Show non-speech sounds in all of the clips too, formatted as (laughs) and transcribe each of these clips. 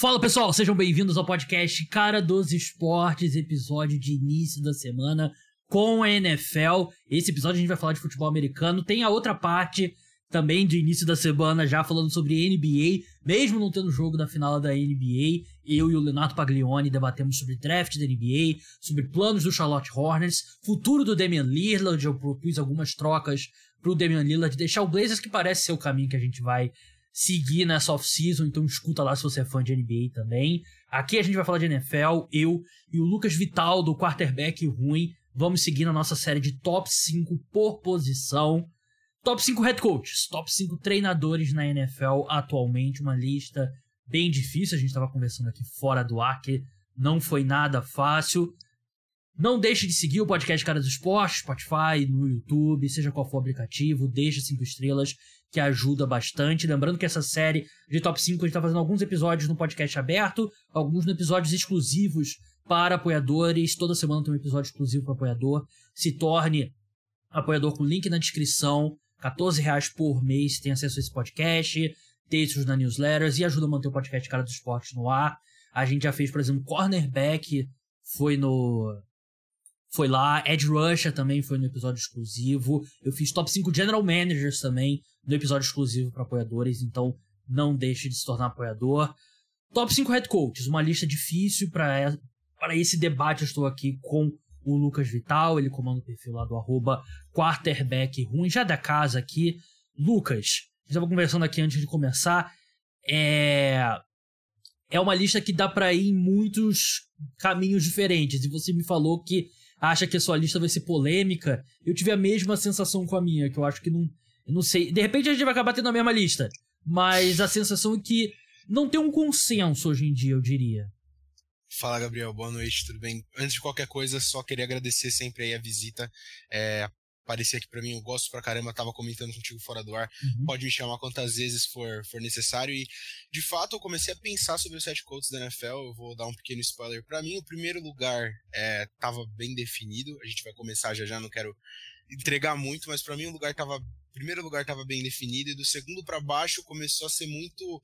Fala pessoal, sejam bem-vindos ao podcast Cara dos Esportes, episódio de início da semana com a NFL. Esse episódio a gente vai falar de futebol americano. Tem a outra parte também de início da semana já falando sobre NBA, mesmo não tendo jogo da final da NBA. Eu e o Leonardo Paglioni debatemos sobre draft da NBA, sobre planos do Charlotte Hornets, futuro do Damian Lillard. Eu propus algumas trocas pro Damian Lillard, deixar o Blazers que parece ser o caminho que a gente vai seguir nessa off-season, então escuta lá se você é fã de NBA também. Aqui a gente vai falar de NFL, eu e o Lucas Vital, do quarterback ruim, vamos seguir na nossa série de top 5 por posição. Top 5 head coaches, top 5 treinadores na NFL atualmente, uma lista bem difícil, a gente estava conversando aqui fora do ar, que não foi nada fácil. Não deixe de seguir o podcast Cara dos Esportes, Spotify, no YouTube, seja qual for o aplicativo, deixe cinco estrelas, que ajuda bastante. Lembrando que essa série de top 5 a gente está fazendo alguns episódios no podcast aberto, alguns episódios exclusivos para apoiadores. Toda semana tem um episódio exclusivo para apoiador. Se torne apoiador com link na descrição. 14 reais por mês tem acesso a esse podcast, textos na newsletters e ajuda a manter o podcast Cara dos Esportes no ar. A gente já fez, por exemplo, cornerback, foi no foi lá. Ed Rusher também foi no episódio exclusivo. Eu fiz top 5 General Managers também no episódio exclusivo para apoiadores, então não deixe de se tornar apoiador. Top 5 Head Coaches, uma lista difícil para esse debate. Eu estou aqui com o Lucas Vital, ele comanda o perfil lá do arroba quarterback ruim, já da casa aqui. Lucas, a gente estava conversando aqui antes de começar. É, é uma lista que dá para ir em muitos caminhos diferentes. E você me falou que acha que a sua lista vai ser polêmica. Eu tive a mesma sensação com a minha, que eu acho que não. Eu não sei. De repente a gente vai acabar tendo a mesma lista. Mas a sensação é que não tem um consenso hoje em dia, eu diria. Fala, Gabriel. Boa noite, tudo bem? Antes de qualquer coisa, só queria agradecer sempre aí a visita. É, aparecer aqui para mim, eu gosto pra caramba, tava comentando contigo fora do ar. Uhum. Pode me chamar quantas vezes for, for necessário. E, de fato, eu comecei a pensar sobre os sete coaches da NFL. Eu vou dar um pequeno spoiler. para mim, o primeiro lugar é, tava bem definido. A gente vai começar já já, não quero entregar muito, mas para mim o lugar tava. O primeiro lugar tava bem definido, e do segundo para baixo começou a ser muito.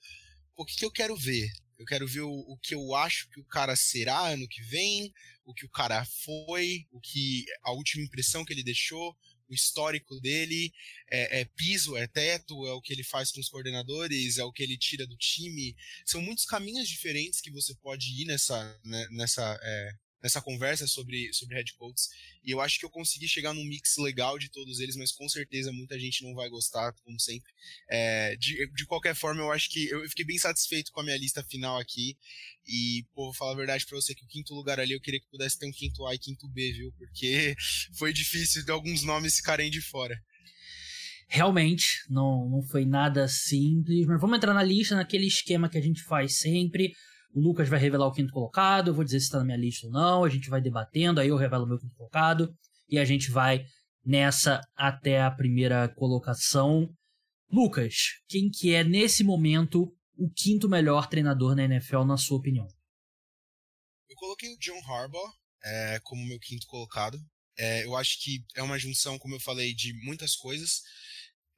O que, que eu quero ver? Eu quero ver o, o, que eu acho que o cara será ano que vem, o que o cara foi, o que a última impressão que ele deixou, o histórico dele, é, é, piso, é teto, é o que ele faz com os coordenadores, é o que ele tira do time. São muitos caminhos diferentes que você pode ir nessa, né, nessa, é, nessa conversa sobre, sobre head coaches. E eu acho que eu consegui chegar num mix legal de todos eles, mas com certeza muita gente não vai gostar, como sempre. É, de, de qualquer forma, eu acho que eu fiquei bem satisfeito com a minha lista final aqui. E, pô, vou falar a verdade pra você que o quinto lugar ali eu queria que pudesse ter um quinto A e quinto B, viu? Porque (laughs) foi difícil de alguns nomes ficarem de fora. Realmente, não, não foi nada simples, mas vamos entrar na lista, naquele esquema que a gente faz sempre. O Lucas vai revelar o quinto colocado, eu vou dizer se está na minha lista ou não, a gente vai debatendo, aí eu revelo o meu quinto colocado e a gente vai nessa até a primeira colocação. Lucas, quem que é nesse momento o quinto melhor treinador na NFL, na sua opinião? Eu coloquei o John Harbaugh é, como meu quinto colocado. É, eu acho que é uma junção, como eu falei, de muitas coisas.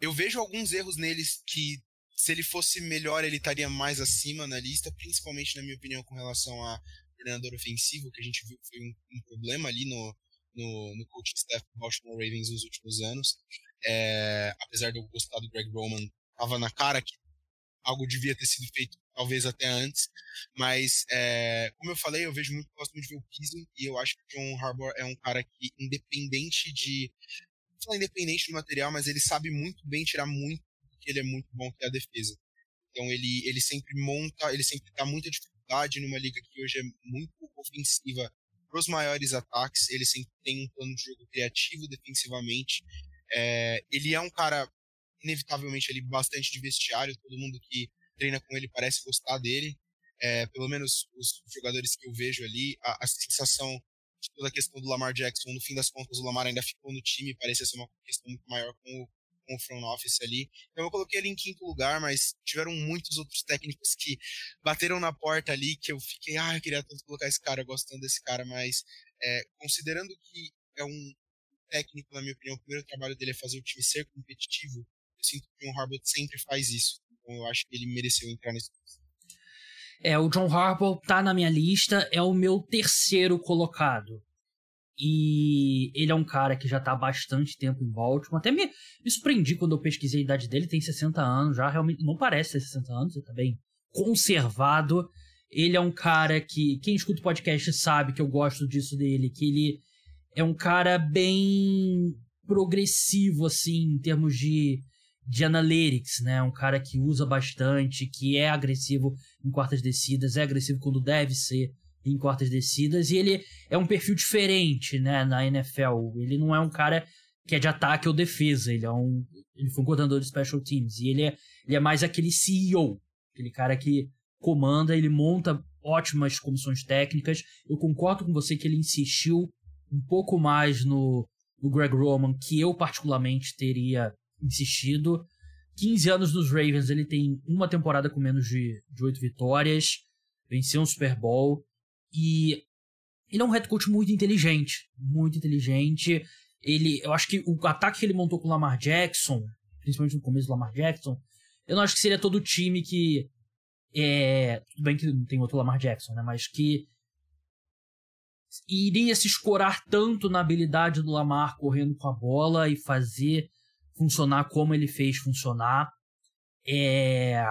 Eu vejo alguns erros neles que, se ele fosse melhor, ele estaria mais acima na lista, principalmente, na minha opinião, com relação a treinador ofensivo, que a gente viu que foi um, um problema ali no, no, no coaching staff do Baltimore Ravens nos últimos anos. É, apesar de eu gostar do Greg Roman, tava na cara que algo devia ter sido feito talvez até antes, mas é, como eu falei, eu vejo muito, muito de ver o piso e eu acho que John Harbour é um cara que, independente de, não falar independente do material, mas ele sabe muito bem tirar muito, porque ele é muito bom que é a defesa. Então ele, ele sempre monta, ele sempre dá muita dificuldade numa liga que hoje é muito ofensiva para os maiores ataques, ele sempre tem um plano de jogo criativo defensivamente. É, ele é um cara inevitavelmente ali bastante de vestiário, todo mundo que treina com ele parece gostar dele. É, pelo menos os jogadores que eu vejo ali, a, a, sensação de toda a questão do Lamar Jackson, no fim das contas o Lamar ainda ficou no time, parecia ser uma questão muito maior com o, com o front office ali. Então eu coloquei ele em quinto lugar, mas tiveram muitos outros técnicos que bateram na porta ali, que eu fiquei, ah, eu queria tanto colocar esse cara, gostando desse cara, mas é, considerando que é um técnico, na minha opinião, o primeiro trabalho dele é fazer o time ser competitivo, eu sinto que o Harbaugh sempre faz isso. Então eu acho que ele mereceu entrar nesse É, o John Harbaugh tá na minha lista, é o meu terceiro colocado. E ele é um cara que já tá há bastante tempo em Baltimore. Até me, me surpreendi quando eu pesquisei a idade dele, tem 60 anos já, realmente não parece ter 60 anos, ele tá bem conservado. Ele é um cara que, quem escuta o podcast sabe que eu gosto disso dele, que ele é um cara bem progressivo, assim, em termos de, de analytics, né? Um cara que usa bastante, que é agressivo em quartas descidas, é agressivo quando deve ser em quartas descidas, e ele é um perfil diferente, né, na NFL. Ele não é um cara que é de ataque ou defesa, ele é um ele foi um coordenador de special teams, e ele é, ele é mais aquele CEO, aquele cara que comanda, ele monta ótimas comissões técnicas. Eu concordo com você que ele insistiu um pouco mais no, no Greg Roman, que eu particularmente teria insistido. 15 anos nos Ravens, ele tem uma temporada com menos de, de 8 vitórias, venceu um Super Bowl, e ele é um head coach muito inteligente, muito inteligente. Ele, eu acho que o ataque que ele montou com o Lamar Jackson, principalmente no começo do Lamar Jackson, eu não acho que seria todo o time que é, tudo bem que não tem outro Lamar Jackson, né, mas que iria se escorar tanto na habilidade do Lamar correndo com a bola e fazer funcionar como ele fez funcionar. É...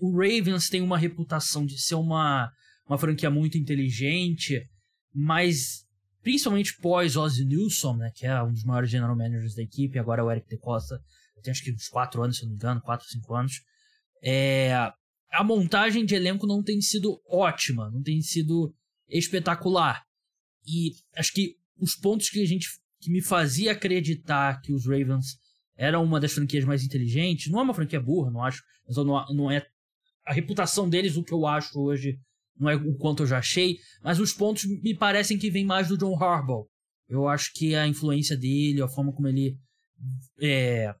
O Ravens tem uma reputação de ser uma uma franquia muito inteligente, mas principalmente pós Ozzy Nilsson, né, que é um dos maiores general managers da equipe, agora é o Eric De Costa, tem acho que uns 4 anos, se não me engano, 4, 5 anos. É, a montagem de elenco não tem sido ótima, não tem sido espetacular. E acho que os pontos que a gente que me fazia acreditar que os Ravens eram uma das franquias mais inteligentes, não é uma franquia burra, não acho, mas não, não é a reputação deles o que eu acho hoje não é o quanto eu já achei, mas os pontos me parecem que vêm mais do John Harbaugh. Eu acho que a influência dele, a forma como ele é,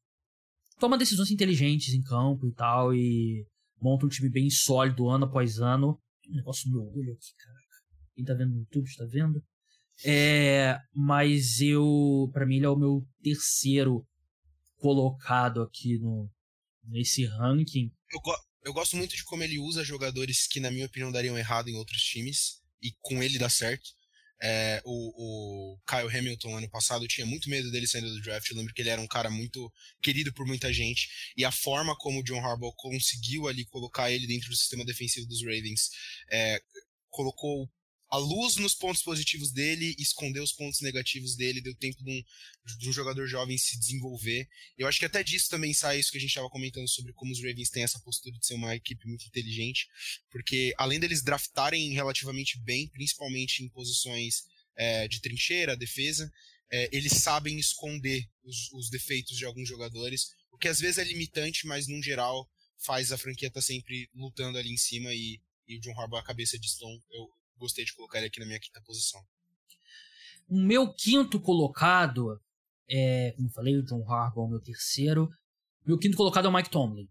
toma decisões inteligentes em campo e tal, e monta um time bem sólido ano após ano. Um negócio meu olho aqui, caraca. Quem tá vendo no YouTube está vendo. É, mas eu, para mim, ele é o meu terceiro colocado aqui no nesse ranking. Eu, eu gosto muito de como ele usa jogadores que, na minha opinião, dariam errado em outros times, e com ele dá certo. É, o, o, Kyle Hamilton ano passado eu tinha muito medo dele saindo do draft. Eu lembro que ele era um cara muito querido por muita gente. E a forma como o John Harbaugh conseguiu ali colocar ele dentro do sistema defensivo dos Ravens é, colocou a luz nos pontos positivos dele, esconder os pontos negativos dele, deu tempo de um, de um, jogador jovem se desenvolver. Eu acho que até disso também sai isso que a gente estava comentando sobre como os Ravens têm essa postura de ser uma equipe muito inteligente, porque além deles draftarem relativamente bem, principalmente em posições é, de trincheira, defesa, é, eles sabem esconder os, os, defeitos de alguns jogadores, o que às vezes é limitante, mas no geral faz a franquia estar tá sempre lutando ali em cima e, e o John Harbaugh a cabeça de Stone, eu, gostei de colocar ele aqui na minha quinta posição. O meu quinto colocado é, como eu falei, o John Harbaugh, meu terceiro. Meu quinto colocado é o Mike Tomlin,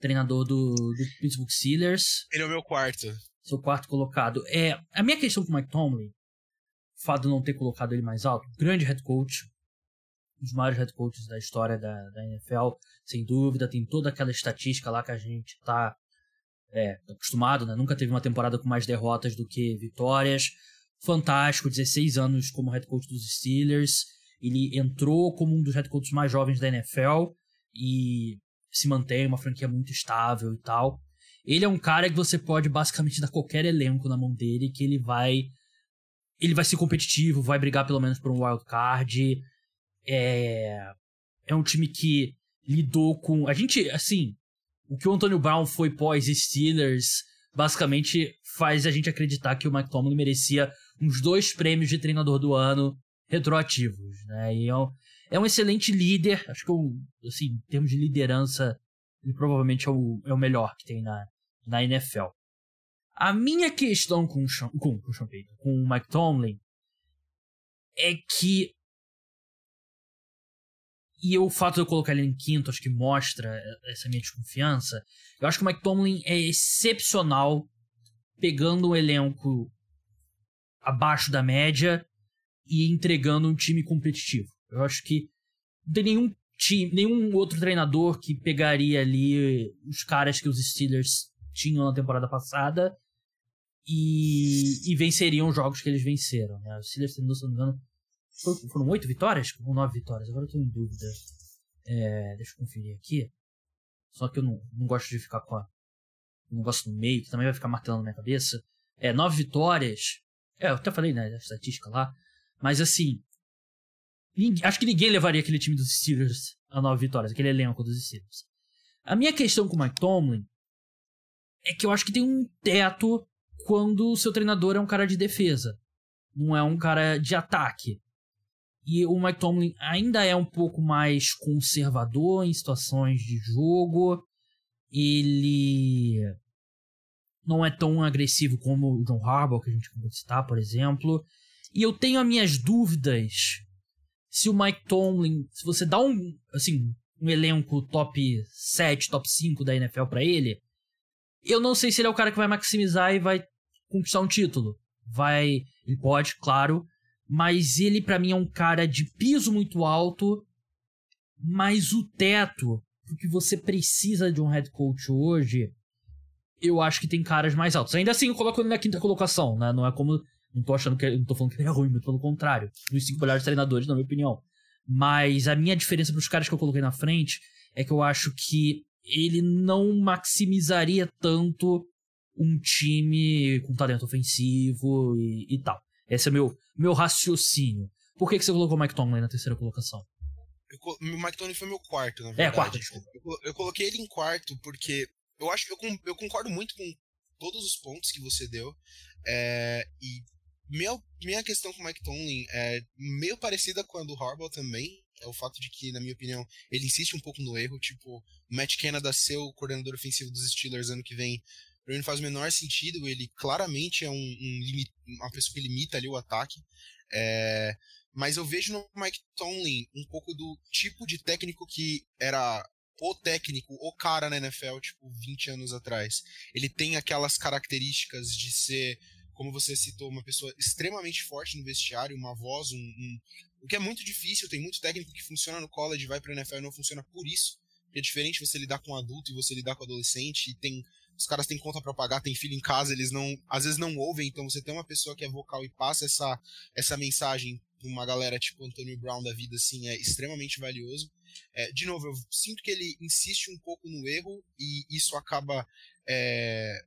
treinador do, do Pittsburgh Steelers. Ele é o meu quarto. Seu quarto colocado. É, a minha questão com o Mike Tomlin, o fato de não ter colocado ele mais alto, grande head coach, um dos maiores head coaches da história da, da NFL, sem dúvida, tem toda aquela estatística lá que a gente tá é, acostumado, né? Nunca teve uma temporada com mais derrotas do que vitórias. Fantástico, 16 anos como head coach dos Steelers. Ele entrou como um dos head coaches mais jovens da NFL e se mantém uma franquia muito estável e tal. Ele é um cara que você pode basicamente dar qualquer elenco na mão dele que ele vai ele vai ser competitivo, vai brigar pelo menos por um wild card. É é um time que lidou com a gente assim, o que o Antonio Brown foi pós-Steelers basicamente faz a gente acreditar que o Tomlin merecia uns dois prêmios de treinador do ano retroativos, né? E é um, é um excelente líder, acho que, assim, em termos de liderança, ele provavelmente é o, é o melhor que tem na, na NFL. A minha questão com o Sean, com, com, o Sean Payton, com o Mike Tomlin é que e o fato de eu colocar ele em quinto, acho que mostra essa minha desconfiança. Eu acho que o Mike Tomlin é excepcional pegando um elenco abaixo da média e entregando um time competitivo. Eu acho que não tem nenhum time, nenhum outro treinador que pegaria ali os caras que os Steelers tinham na temporada passada e, e venceriam os jogos que eles venceram. Né? Os Steelers, se não me engano, foram oito vitórias ou nove vitórias? Agora eu tô em dúvida. É, deixa eu conferir aqui. Só que eu não, não gosto de ficar com a, um negócio no meio, que também vai ficar martelando na minha cabeça. É, nove vitórias. É, eu até falei, né, estatística lá. Mas assim. Ninguém, acho que ninguém levaria aquele time dos Steelers a nove vitórias, aquele elenco dos Steelers. A minha questão com o Mike Tomlin é que eu acho que tem um teto quando o seu treinador é um cara de defesa, não é um cara de ataque. E o Mike Tomlin ainda é um pouco mais conservador em situações de jogo. Ele não é tão agressivo como o John Harbaugh, que a gente acabou de citar, por exemplo. E eu tenho as minhas dúvidas se o Mike Tomlin, se você dá um, assim, um elenco top 7, top 5 da NFL para ele, eu não sei se ele é o cara que vai maximizar e vai conquistar um título. Vai, ele pode, claro, mas ele para mim é um cara de piso muito alto, mas o teto, porque você precisa de um head coach hoje, eu acho que tem caras mais altos. Ainda assim, eu coloco ele na quinta colocação, né? Não é como. Não tô achando que. Não tô falando que ele é ruim, muito pelo contrário. Dos cinco melhores treinadores, na minha opinião. Mas a minha diferença pros caras que eu coloquei na frente é que eu acho que ele não maximizaria tanto um time com talento ofensivo e, e tal. Esse é meu, meu raciocínio. Por que, que você colocou o Mike Tomlin na terceira colocação? Eu, o Mike Tomlin foi meu quarto, na verdade. É, quarto, desculpa. Eu, eu coloquei ele em quarto porque eu acho eu, eu concordo muito com todos os pontos que você deu. É, e minha, minha questão com o Mike Tomlin é meio parecida com a do Harbaugh também. É o fato de que, na minha opinião, ele insiste um pouco no erro. Tipo, o Matt Canada ser o coordenador ofensivo dos Steelers ano que vem Pra mim não faz o menor sentido. Ele claramente é um, um uma pessoa que limita ali o ataque. É, mas eu vejo no Mike Tomlin um pouco do tipo de técnico que era o técnico, o cara na NFL, tipo, 20 anos atrás. Ele tem aquelas características de ser, como você citou, uma pessoa extremamente forte no vestiário, uma voz, um, um o que é muito difícil. Tem muito técnico que funciona no college, vai pra NFL e não funciona por isso. Porque é diferente você lidar com um adulto e você lidar com adolescente e tem os caras têm conta para pagar, tem filho em casa, eles não, às vezes não ouvem, então você tem uma pessoa que é vocal e passa essa, essa mensagem pra uma galera tipo Antonio Brown da vida, assim, é extremamente valioso. É, de novo, eu sinto que ele insiste um pouco no erro e isso acaba é,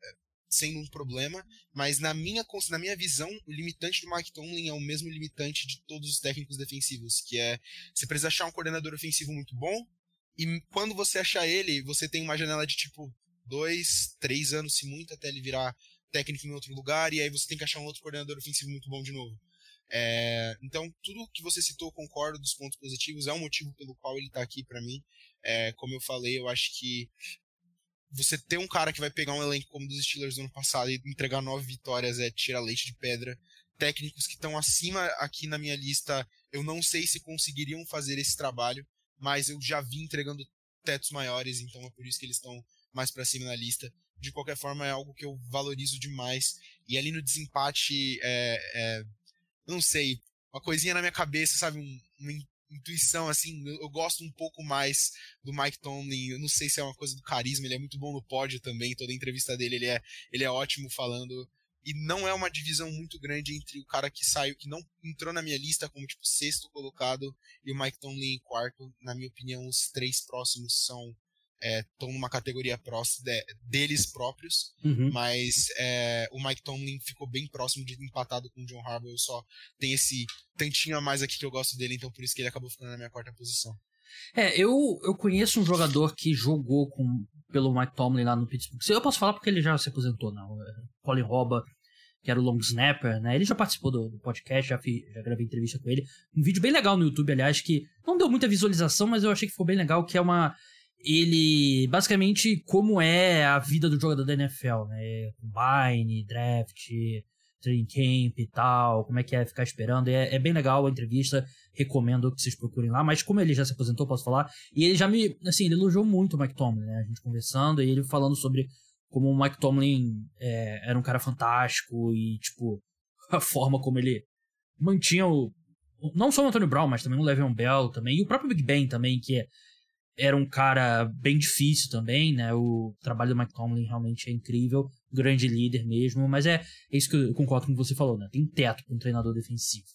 sendo um problema, mas na minha, na minha visão, o limitante do Mike Tomlin é o mesmo limitante de todos os técnicos defensivos, que é você precisa achar um coordenador ofensivo muito bom, e quando você achar ele, você tem uma janela de tipo dois, três anos, se muito, até ele virar técnico em outro lugar, e aí você tem que achar um outro coordenador ofensivo muito bom de novo. É, então, tudo que você citou, concordo dos pontos positivos, é um motivo pelo qual ele está aqui para mim. É, como eu falei, eu acho que você ter um cara que vai pegar um elenco como dos Steelers do ano passado e entregar nove vitórias é tirar leite de pedra. Técnicos que estão acima aqui na minha lista, eu não sei se conseguiriam fazer esse trabalho, mas eu já vi entregando tetos maiores, então é por isso que eles estão mais para cima na lista. De qualquer forma, é algo que eu valorizo demais. E ali no desempate, é, é, não sei, uma coisinha na minha cabeça, sabe? Um, uma intuição, assim, eu, eu, gosto um pouco mais do Mike Tomlin. Eu não sei se é uma coisa do carisma, ele é muito bom no pódio também. Toda entrevista dele, ele é, ele é ótimo falando. E não é uma divisão muito grande entre o cara que saiu, que não entrou na minha lista como tipo sexto colocado e o Mike Tomlin em quarto. Na minha opinião, os três próximos são estão é, numa categoria próxima de, deles próprios, uhum. mas é, o Mike Tomlin ficou bem próximo de empatado com o John Harbaugh. Eu só tem esse tantinho a mais aqui que eu gosto dele, então por isso que ele acabou ficando na minha quarta posição. É, eu, eu conheço um jogador que jogou com, pelo Mike Tomlin lá no Pittsburgh. Eu posso falar porque ele já se aposentou, não. É, Colin Roba, que era o long snapper, né? Ele já participou do, do podcast, já, fi, já gravei entrevista com ele. Um vídeo bem legal no YouTube, aliás, que não deu muita visualização, mas eu achei que ficou bem legal, que é uma ele basicamente como é a vida do jogador da NFL, né? Combine, draft, training camp e tal, como é que é ficar esperando. É, é, bem legal a entrevista, recomendo que vocês procurem lá. Mas como ele já se aposentou, posso falar. E ele já me, assim, ele elogiou muito o Mike Tomlin, né? A gente conversando e ele falando sobre como o Mike Tomlin é, era um cara fantástico e, tipo, (laughs) a forma como ele mantinha o. Não só o Antonio Brown, mas também o Le'Veon Bell também, e o próprio Big Ben também, que é era um cara bem difícil também, né? O trabalho do Mike Tomlin realmente é incrível, grande líder mesmo, mas é, é isso que eu concordo com o que você falou, né? Tem teto para um treinador defensivo.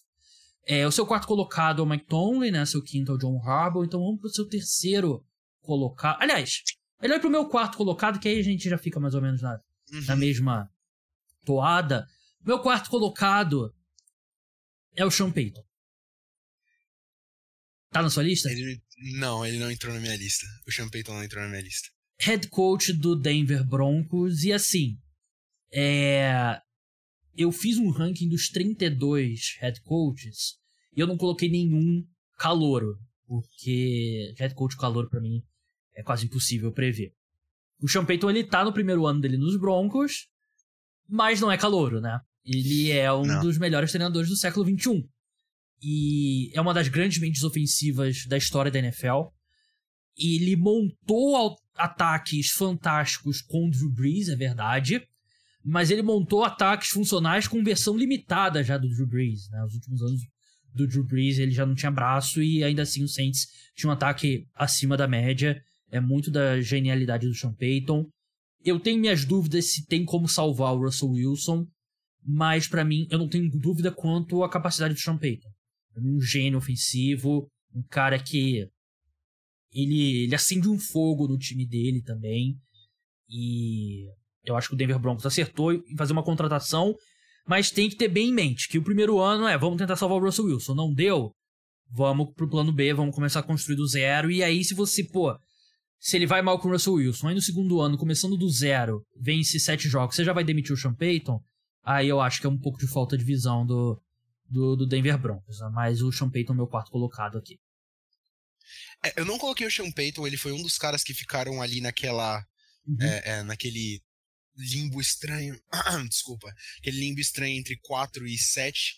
É, o seu quarto colocado é o Mike Tomlin, né? Seu quinto é o John Harbaugh, então vamos pro seu terceiro colocado. Aliás, melhor pro meu quarto colocado, que aí a gente já fica mais ou menos na, uhum. na mesma toada. Meu quarto colocado é o Sean Payton. Tá na sua lista? Ele, não, ele não entrou na minha lista. O Sean Payton não entrou na minha lista. Head coach do Denver Broncos. E assim, é... eu fiz um ranking dos 32 head coaches e eu não coloquei nenhum calouro. Porque head coach calouro para mim é quase impossível prever. O Sean Payton, ele tá no primeiro ano dele nos Broncos, mas não é calouro, né? Ele é um não. dos melhores treinadores do século XXI e é uma das grandes mentes ofensivas da história da NFL. Ele montou ataques fantásticos com o Drew Brees, é verdade, mas ele montou ataques funcionais com versão limitada já do Drew Brees. Né? Nos últimos anos do Drew Brees ele já não tinha braço e ainda assim o Saints tinha um ataque acima da média. É muito da genialidade do Sean Payton. Eu tenho minhas dúvidas se tem como salvar o Russell Wilson, mas para mim eu não tenho dúvida quanto à capacidade do Sean Payton um gênio ofensivo, um cara que ele, ele acende um fogo no time dele também. E eu acho que o Denver Broncos acertou em fazer uma contratação, mas tem que ter bem em mente que o primeiro ano é vamos tentar salvar o Russell Wilson. Não deu? Vamos pro plano B, vamos começar a construir do zero. E aí, se você, pô, se ele vai mal com o Russell Wilson, aí no segundo ano, começando do zero, vence sete jogos, você já vai demitir o Sean Payton? Aí eu acho que é um pouco de falta de visão do, do, do Denver Broncos, né? mas o Sean Payton é meu quarto colocado aqui. É, eu não coloquei o Sean Payton, ele foi um dos caras que ficaram ali naquela. Uhum. É, é, naquele limbo estranho. (clears throat) Desculpa. Aquele limbo estranho entre 4 e 7.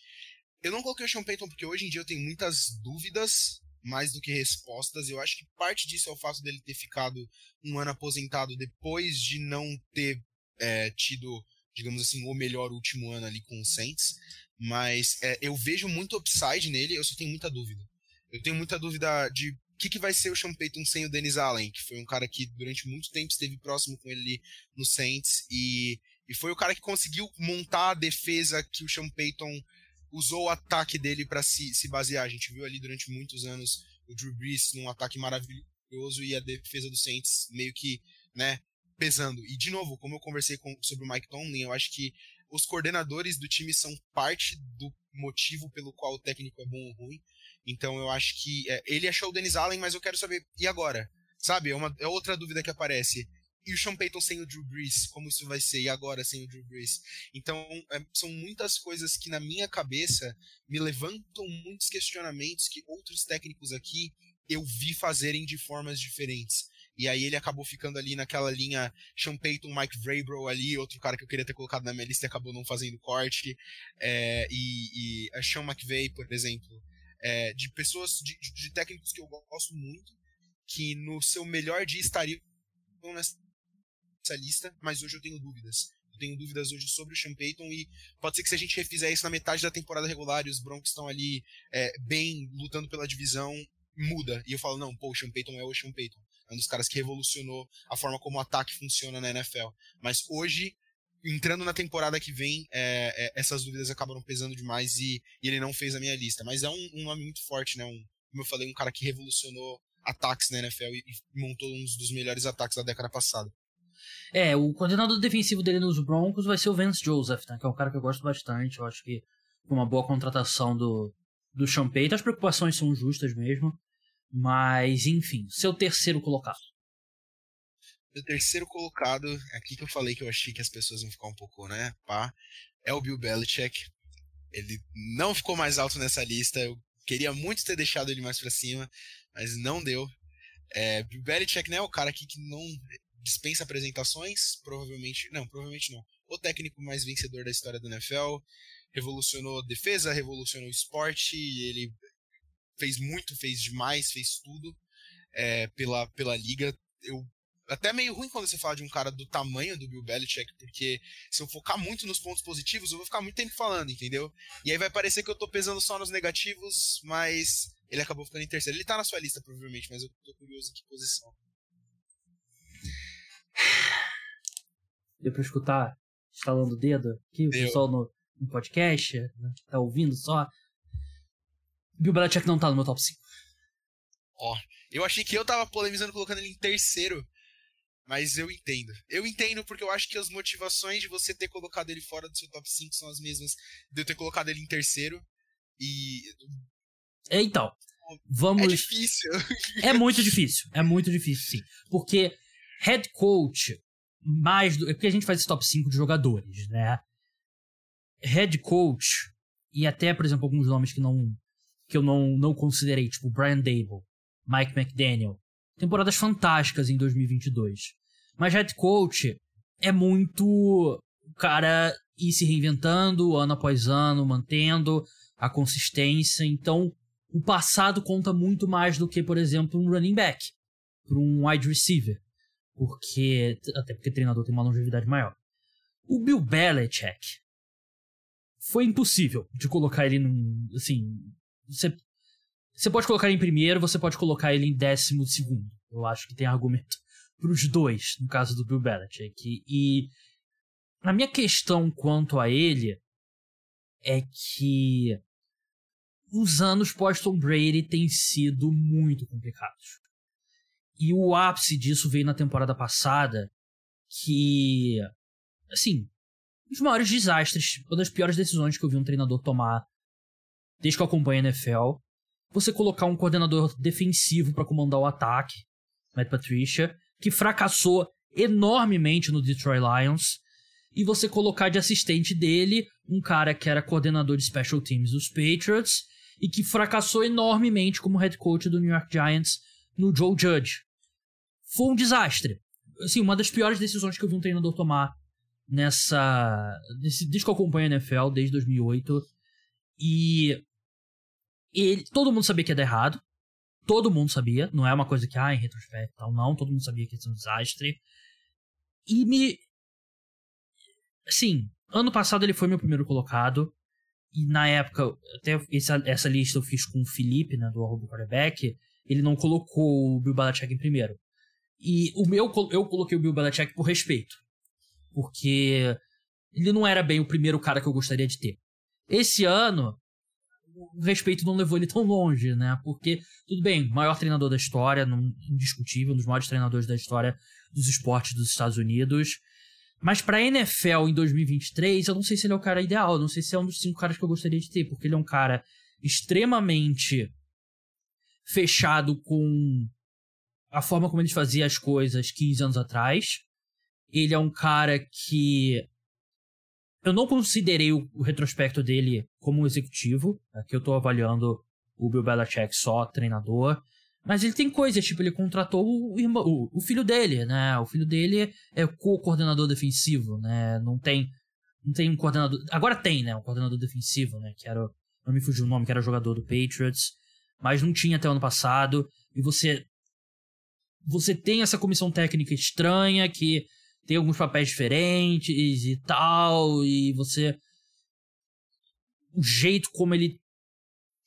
Eu não coloquei o Sean Payton porque hoje em dia eu tenho muitas dúvidas, mais do que respostas. Eu acho que parte disso é o fato dele ter ficado um ano aposentado depois de não ter é, tido, digamos assim, o melhor último ano ali com o Saints. Mas é, eu vejo muito upside nele, eu só tenho muita dúvida. Eu tenho muita dúvida de o que, que vai ser o Sean Payton sem o Dennis Allen, que foi um cara que durante muito tempo esteve próximo com ele no Saints e, e foi o cara que conseguiu montar a defesa que o Sean Payton usou o ataque dele para se, se basear. A gente viu ali durante muitos anos o Drew Brees num ataque maravilhoso e a defesa do Saints meio que, né, pesando. E de novo, como eu conversei com, sobre o Mike Tomlin, eu acho que os coordenadores do time são parte do motivo pelo qual o técnico é bom ou ruim. Então eu acho que é, ele achou o Dennis Allen, mas eu quero saber, e agora? Sabe? É, uma, é outra dúvida que aparece. E o Sean Payton sem o Drew Brees? Como isso vai ser? E agora sem o Drew Brees? Então, é, são muitas coisas que na minha cabeça me levantam muitos questionamentos que outros técnicos aqui eu vi fazerem de formas diferentes. E aí ele acabou ficando ali naquela linha Sean Payton, Mike Vrabel ali, outro cara que eu queria ter colocado na minha lista e acabou não fazendo corte. É, e, e a Sean McVay, por exemplo. É, de pessoas, de, de, técnicos que eu gosto muito, que no seu melhor dia estariam nessa lista, mas hoje eu tenho dúvidas. Eu tenho dúvidas hoje sobre o Sean Payton e pode ser que se a gente refizer isso na metade da temporada regular e os Broncos estão ali é, bem lutando pela divisão, muda. E eu falo, não, pô, o Sean Payton é o Sean Payton. É um dos caras que revolucionou a forma como o ataque funciona na NFL. Mas hoje, entrando na temporada que vem, é, é, essas dúvidas acabaram pesando demais e, e, ele não fez a minha lista. Mas é um, um nome muito forte, né? Um, como eu falei, um cara que revolucionou ataques na NFL e, e montou um dos melhores ataques da década passada. É, o coordenador defensivo dele nos Broncos vai ser o Vance Joseph, né? Que é um cara que eu gosto bastante. Eu acho que uma boa contratação do, do Payton. As preocupações são justas mesmo. Mas, enfim, seu terceiro colocado. Meu terceiro colocado, aqui que eu falei que eu achei que as pessoas iam ficar um pouco, né, pá, é o Bill Belichick. Ele não ficou mais alto nessa lista, eu queria muito ter deixado ele mais para cima, mas não deu. É, Bill Belichick, né, o cara aqui que não dispensa apresentações, provavelmente, não, provavelmente não. O técnico mais vencedor da história do NFL, revolucionou a defesa, revolucionou o esporte, ele fez muito, fez demais, fez tudo é, pela, pela liga. Eu até meio ruim quando você fala de um cara do tamanho do Bill Belichick, porque se eu focar muito nos pontos positivos, eu vou ficar muito tempo falando, entendeu? E aí vai parecer que eu tô pesando só nos negativos, mas ele acabou ficando em terceiro. Ele tá na sua lista, provavelmente, mas eu tô curioso em que posição. Deu pra escutar estalando o dedo aqui, o pessoal no, no podcast, né, tá ouvindo só. Bill Belichick não tá no meu top 5. Ó, eu achei que eu tava polemizando colocando ele em terceiro, mas eu entendo. Eu entendo porque eu acho que as motivações de você ter colocado ele fora do seu top 5 são as mesmas de eu ter colocado ele em terceiro. E. É, então, vamos. É difícil. é muito difícil. É muito difícil, sim. Porque head coach, mais do. É porque a gente faz esse top 5 de jogadores, né? Head coach, e até, por exemplo, alguns nomes que não. Que eu não, não considerei, tipo Brian Dable. Mike McDaniel. Temporadas fantásticas em 2022. Mas head coach é muito cara ir se reinventando ano após ano, mantendo a consistência. Então, o passado conta muito mais do que, por exemplo, um running back para um wide receiver. Porque, até porque treinador tem uma longevidade maior. O Bill Belichick foi impossível de colocar ele num. Assim. Você você pode colocar ele em primeiro, você pode colocar ele em décimo segundo. Eu acho que tem argumento para os dois, no caso do Bill Belichick. E a minha questão quanto a ele é que os anos pós-Tom Brady têm sido muito complicados. E o ápice disso veio na temporada passada, que, assim, os maiores desastres, uma das piores decisões que eu vi um treinador tomar desde que eu acompanho a NFL você colocar um coordenador defensivo para comandar o ataque, Matt Patricia, que fracassou enormemente no Detroit Lions, e você colocar de assistente dele um cara que era coordenador de special teams dos Patriots e que fracassou enormemente como head coach do New York Giants no Joe Judge. Foi um desastre. Assim, uma das piores decisões que eu vi um treinador tomar nessa. desde que eu acompanho a NFL, desde 2008. E ele, todo mundo sabia que ia dar errado. Todo mundo sabia. Não é uma coisa que, ah, em retrospecto tal, não. Todo mundo sabia que ia ser um desastre. E me. Assim, ano passado ele foi meu primeiro colocado. E na época, até essa, essa lista eu fiz com o Felipe, né, do Arroba Quarterback. Ele não colocou o Bill Belichick em primeiro. E o meu, eu coloquei o Bill Belichick por respeito. Porque ele não era bem o primeiro cara que eu gostaria de ter. Esse ano, o respeito não levou ele tão longe, né? Porque, tudo bem, maior treinador da história, indiscutível, um dos maiores treinadores da história dos esportes dos Estados Unidos. Mas pra NFL em 2023, eu não sei se ele é o cara ideal, não sei se é um dos cinco caras que eu gostaria de ter, porque ele é um cara extremamente fechado com a forma como ele fazia as coisas 15 anos atrás. Ele é um cara que eu não considerei o, o retrospecto dele como executivo. Aqui eu tô avaliando o Bill Belichick só treinador. Mas ele tem coisas, tipo, ele contratou o, irmão, o, o filho dele, né? O filho dele é co-coordenador defensivo, né? Não tem, não tem um coordenador. Agora tem, né? Um coordenador defensivo, né? Que era. Não me fugiu o nome, que era jogador do Patriots. Mas não tinha até o ano passado. E você. Você tem essa comissão técnica estranha que tem alguns papéis diferentes e tal, e você. O jeito como ele.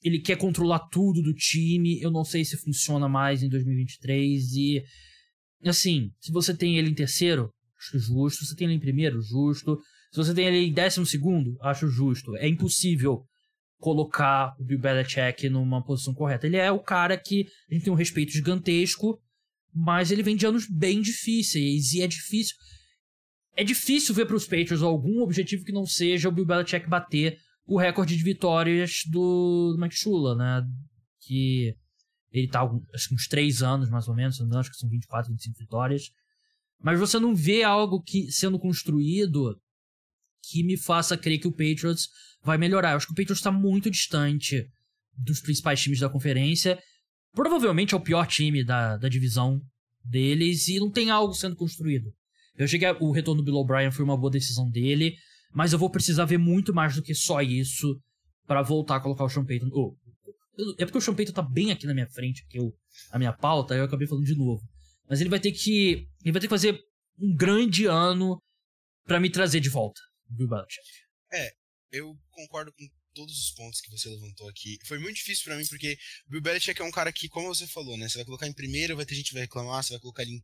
Ele quer controlar tudo do time, eu não sei se funciona mais em 2023. E. Assim, se você tem ele em terceiro, acho justo. Se você tem ele em primeiro, justo. Se você tem ele em décimo segundo, acho justo. É impossível colocar o Bill Belichick numa posição correta. Ele é o cara que a gente tem um respeito gigantesco, mas ele vem de anos bem difíceis e é difícil. É difícil ver para os Patriots algum objetivo que não seja o Bill Belichick bater o recorde de vitórias do, Mike Shula, né? Que ele tá acho que uns 3 anos mais ou menos, acho que são 24, 25 vitórias. Mas você não vê algo que sendo construído que me faça crer que o Patriots vai melhorar. Eu acho que o Patriots está muito distante dos principais times da conferência. Provavelmente é o pior time da, da divisão deles e não tem algo sendo construído. Eu achei que o retorno do Bill O'Brien foi uma boa decisão dele, mas eu vou precisar ver muito mais do que só isso para voltar a colocar o Sean Payton. Oh, é porque o Sean Payton tá bem aqui na minha frente, aqui eu, a minha pauta, eu acabei falando de novo. mas ele vai ter que. Ele vai ter que fazer um grande ano para me trazer de volta, Bill Belichick. É, eu concordo com todos os pontos que você levantou aqui. Foi muito difícil para mim, porque o Bill Belichick é um cara que, como você falou, né? Você vai colocar em primeiro, vai ter gente que vai reclamar, você vai colocar ele em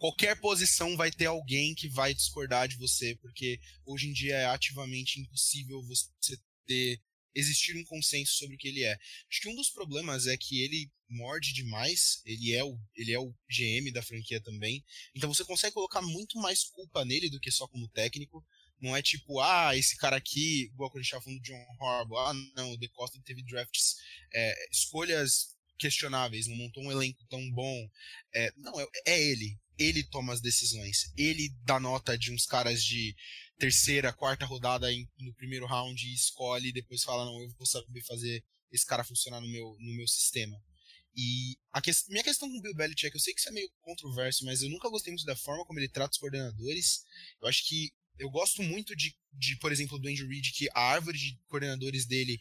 qualquer posição vai ter alguém que vai discordar de você, porque hoje em dia é ativamente impossível você ter existir um consenso sobre o que ele é. Acho que um dos problemas é que ele morde demais, ele é o, ele é o GM da franquia também, então você consegue colocar muito mais culpa nele do que só como técnico. Não é tipo, ah, esse cara aqui, igual quando a gente falando do John Harbaugh, ah, não, o De Costa teve drafts, é, escolhas questionáveis, não montou um elenco tão bom. É, não, é, é ele ele toma as decisões. Ele dá nota de uns caras de terceira, quarta rodada em, no primeiro round e escolhe e depois fala, não, eu vou saber fazer esse cara funcionar no meu, no meu sistema. E a que, minha questão com o Bill Belichick, eu sei que isso é meio controverso, mas eu nunca gostei muito da forma como ele trata os coordenadores. Eu acho que eu gosto muito de, de por exemplo, do Andrew Reid, que a árvore de coordenadores dele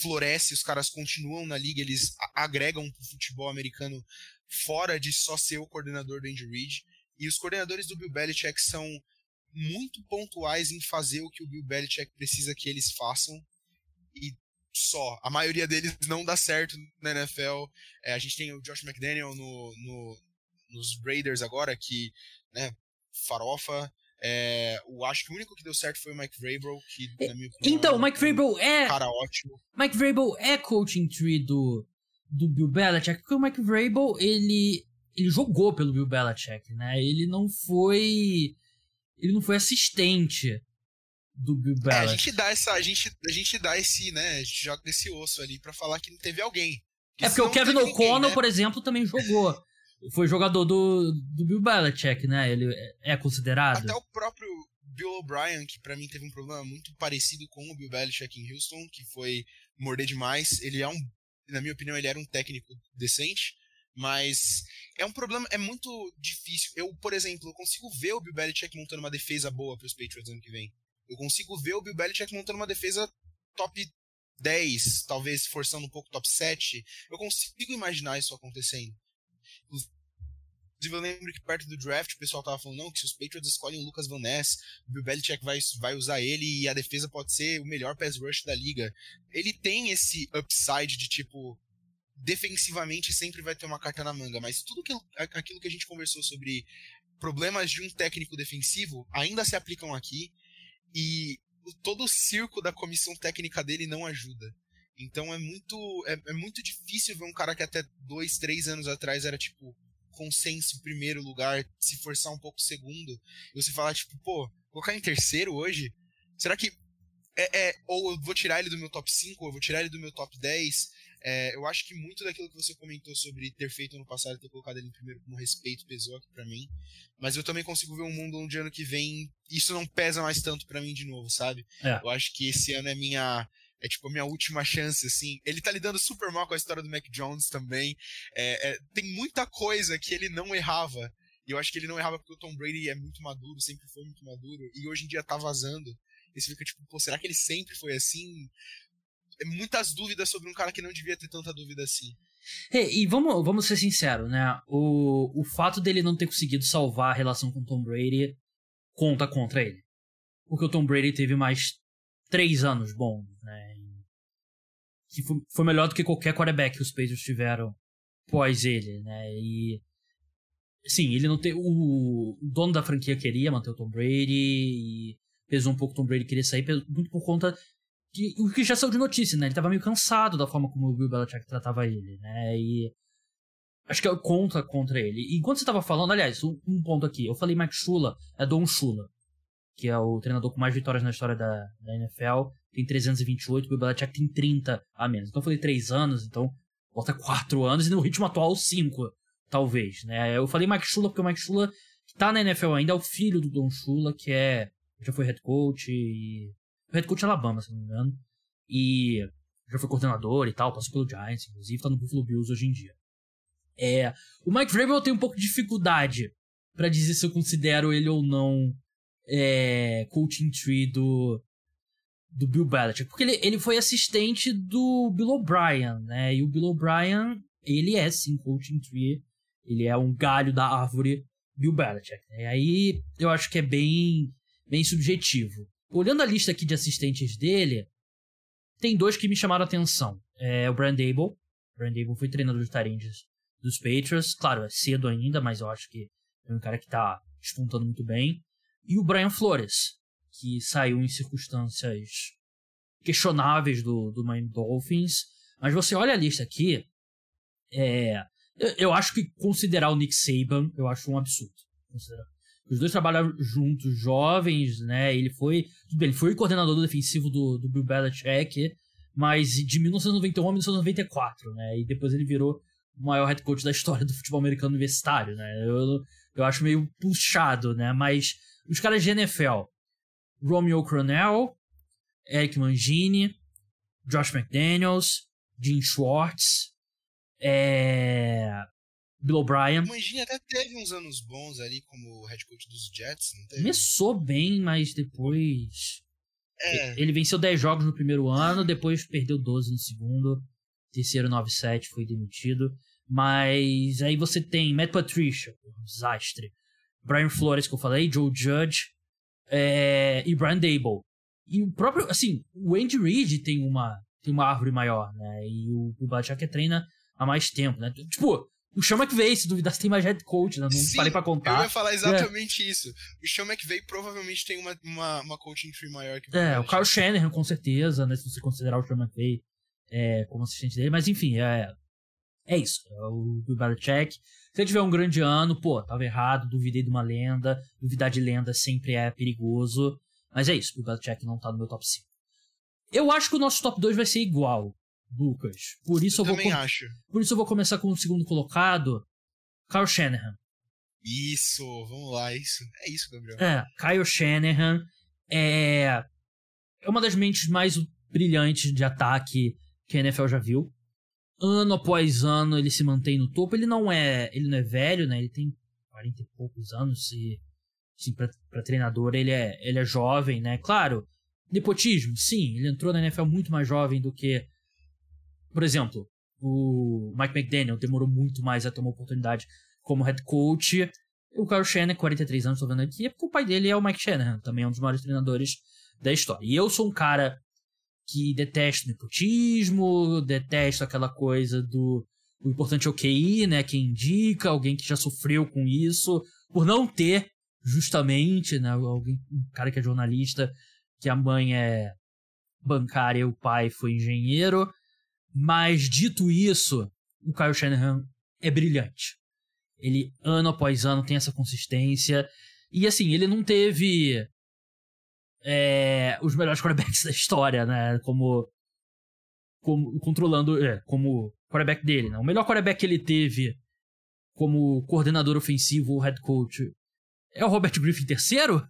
floresce, os caras continuam na liga, eles agregam pro futebol americano fora de só ser o coordenador do Andy Reid. E os coordenadores do Bill Belichick são muito pontuais em fazer o que o Bill Belichick precisa que eles façam. E só. A maioria deles não dá certo na NFL. É, a gente tem o Josh McDaniel no, no, nos Raiders agora, que, né, farofa. É, o, acho que o único que deu certo foi o Mike Vrabel, que na minha opinião, Então, o Mike Vrabel é... cara ótimo. Mike Vrabel é coaching tree do, do Bill Belichick, porque o Mike Vrabel, ele, ele jogou pelo Bill Belichick, né? Ele não foi ele não foi assistente do Bill Belichick. É, a gente dá essa, a gente, a gente dá esse, né, a gente joga esse osso ali para falar que não teve alguém. É porque o Kevin O'Connell, né? por exemplo, também jogou. Foi jogador do, do Bill Belichick, né? Ele é considerado. Até o próprio Bill O'Brien, que para mim teve um problema muito parecido com o Bill Belichick em Houston, que foi morder demais. Ele é um na minha opinião, ele era um técnico decente, mas é um problema, é muito difícil. Eu, por exemplo, consigo ver o Bill Belichick montando uma defesa boa para os Patriots ano que vem. Eu consigo ver o Bill Belichick montando uma defesa top 10, talvez forçando um pouco top 7. Eu consigo imaginar isso acontecendo. Inclusive, eu lembro que perto do draft o pessoal tava falando, não, que se os Patriots escolhem o Lucas Van Ness, o Bill Belichick vai, vai usar ele e a defesa pode ser o melhor pass rush da liga. Ele tem esse upside de tipo, defensivamente sempre vai ter uma carta na manga, mas tudo aquilo que a gente conversou sobre problemas de um técnico defensivo ainda se aplicam aqui e todo o circo da comissão técnica dele não ajuda. Então é muito, é, é muito difícil ver um cara que até dois, três anos atrás era tipo consenso primeiro lugar, se forçar um pouco segundo, e você falar, tipo, pô, colocar em terceiro hoje? Será que. É, é, ou eu vou tirar ele do meu top 5, ou eu vou tirar ele do meu top 10. É, eu acho que muito daquilo que você comentou sobre ter feito no passado, ter colocado ele em primeiro como respeito, pesou aqui pra mim. Mas eu também consigo ver um mundo onde ano que vem isso não pesa mais tanto para mim de novo, sabe? É. Eu acho que esse ano é minha é tipo a minha última chance, assim. Ele tá lidando super mal com a história do Mac Jones também. É, é, tem muita coisa que ele não errava. E eu acho que ele não errava porque o Tom Brady é muito maduro, sempre foi muito maduro. E hoje em dia tá vazando. E você fica tipo, pô, será que ele sempre foi assim? É muitas dúvidas sobre um cara que não devia ter tanta dúvida assim. e vamos, vamos ser sinceros, né? O, o fato dele não ter conseguido salvar a relação com o Tom Brady conta contra ele. Porque o Tom Brady teve mais três anos bons, né? Que foi, melhor do que qualquer quarterback que os Patriots tiveram pós ele, né? E sim, ele não tem o, o dono da franquia queria manter o Tom Brady e pesou um pouco o Tom Brady queria sair muito por conta que o que já saiu de notícia, né? Ele tava meio cansado da forma como o Bill Belichick tratava ele, né? E acho que é contra contra ele. E enquanto você tava falando, aliás, um, um ponto aqui, eu falei Mike Shula, é Don Shula que é o treinador com mais vitórias na história da, da NFL, tem 328, o Bill Belichick tem 30 a menos. Então eu falei 3 anos, então bota 4 anos, e no ritmo atual 5, talvez, né? Eu falei Mike Shula porque o Mike Shula, que tá na NFL ainda, é o filho do Don Shula, que é, já foi head coach e... Head coach Alabama, se não me engano. E já foi coordenador e tal, passou pelo Giants, inclusive, tá no Buffalo Bills hoje em dia. É, o Mike Vrabel tem um pouco de dificuldade para dizer se eu considero ele ou não é, coaching tree do, do Bill Belichick. Porque ele, ele foi assistente do Bill O'Brien, né? E o Bill O'Brien, ele é sim coaching tree Ele é um galho da árvore Bill Belichick. Né? E aí eu acho que é bem, bem subjetivo. Olhando a lista aqui de assistentes dele, tem dois que me chamaram a atenção. É o Brand Able. O Brand Able foi treinador de Tarendes dos Patriots. Claro, é cedo ainda, mas eu acho que é um cara que tá despontando muito bem. E o Brian Flores, que saiu em circunstâncias questionáveis do, do Miami Dolphins. Mas você olha a lista aqui, é, eu, eu, acho que considerar o Nick Saban, eu acho um absurdo. Considerar. Os dois trabalharam juntos, jovens, né? Ele foi, ele foi coordenador defensivo do, do Bill Belichick, mas de 1991 a 1994, né? E depois ele virou o maior head coach da história do futebol americano universitário, né? Eu, eu acho meio puxado, né? Mas os caras de NFL, Romeo Cronell, Eric Mangini, Josh McDaniels, Jim Schwartz, é... Bill O'Brien. O Mangini até teve uns anos bons ali como head coach dos Jets, não teve? Começou bem, mas depois. É. Ele venceu 10 jogos no primeiro ano, depois perdeu 12 no segundo. Terceiro 9-7 foi demitido. Mas aí você tem Matt Patricia, um desastre. Brian Flores, que eu falei, Joe Judge é, e Brian Dable. E o próprio, assim, o Andy Reid tem uma, tem uma árvore maior, né? E o, o Belichick treina há mais tempo, né? Tipo, o Sean McVay, se duvidar, tem mais head coach, né? Não Sim, parei pra contar. Eu ia falar exatamente é. isso. O Sean McVay provavelmente tem uma, uma, uma coaching tree maior que o É, o Kyle Shanahan, com certeza, né? Se você considerar o Sean McVay é, como assistente dele. Mas enfim, é, é isso. É o Bill Belichick. Se ele tiver um grande ano, pô, tava errado, duvidei de uma lenda. Duvidar de lenda sempre é perigoso. Mas é isso, o Belichick não tá no meu top 5. Eu acho que o nosso top 2 vai ser igual, Lucas. Por isso eu, eu vou acho. Por isso eu vou começar com o segundo colocado, Kyle Shanahan. Isso, vamos lá, isso. É isso, Gabriel. É, Kyle Shanahan é é uma das mentes mais brilhantes de ataque que a NFL já viu. Ano após ano ele se mantém no topo. Ele não é, ele não é velho, né? Ele tem 40 e poucos anos e Sim, para treinador ele é, ele é jovem, né? Claro, nepotismo, sim, ele entrou na NFL muito mais jovem do que, por exemplo, o Mike McDaniel demorou muito mais a ter uma oportunidade como head coach. O Kyle Shanahan, 43 anos, tô vendo aqui, é porque o pai dele é o Mike Shanahan, também é um dos maiores treinadores da história. E eu sou um cara que detesta nepotismo, detesto aquela coisa do o importante é o QI, né? Quem indica, alguém que já sofreu com isso, por não ter justamente, né? Alguém, um cara que é jornalista, que a mãe é bancária e o pai foi engenheiro. Mas dito isso, o Kyle Shanahan é brilhante. Ele, ano após ano, tem essa consistência. E assim, ele não teve é, os melhores quarterbacks (laughs) da história, né? Como, como controlando, é, como quarterback dele, né? O melhor quarterback que ele teve como coordenador ofensivo head coach é o Robert Griffin terceiro,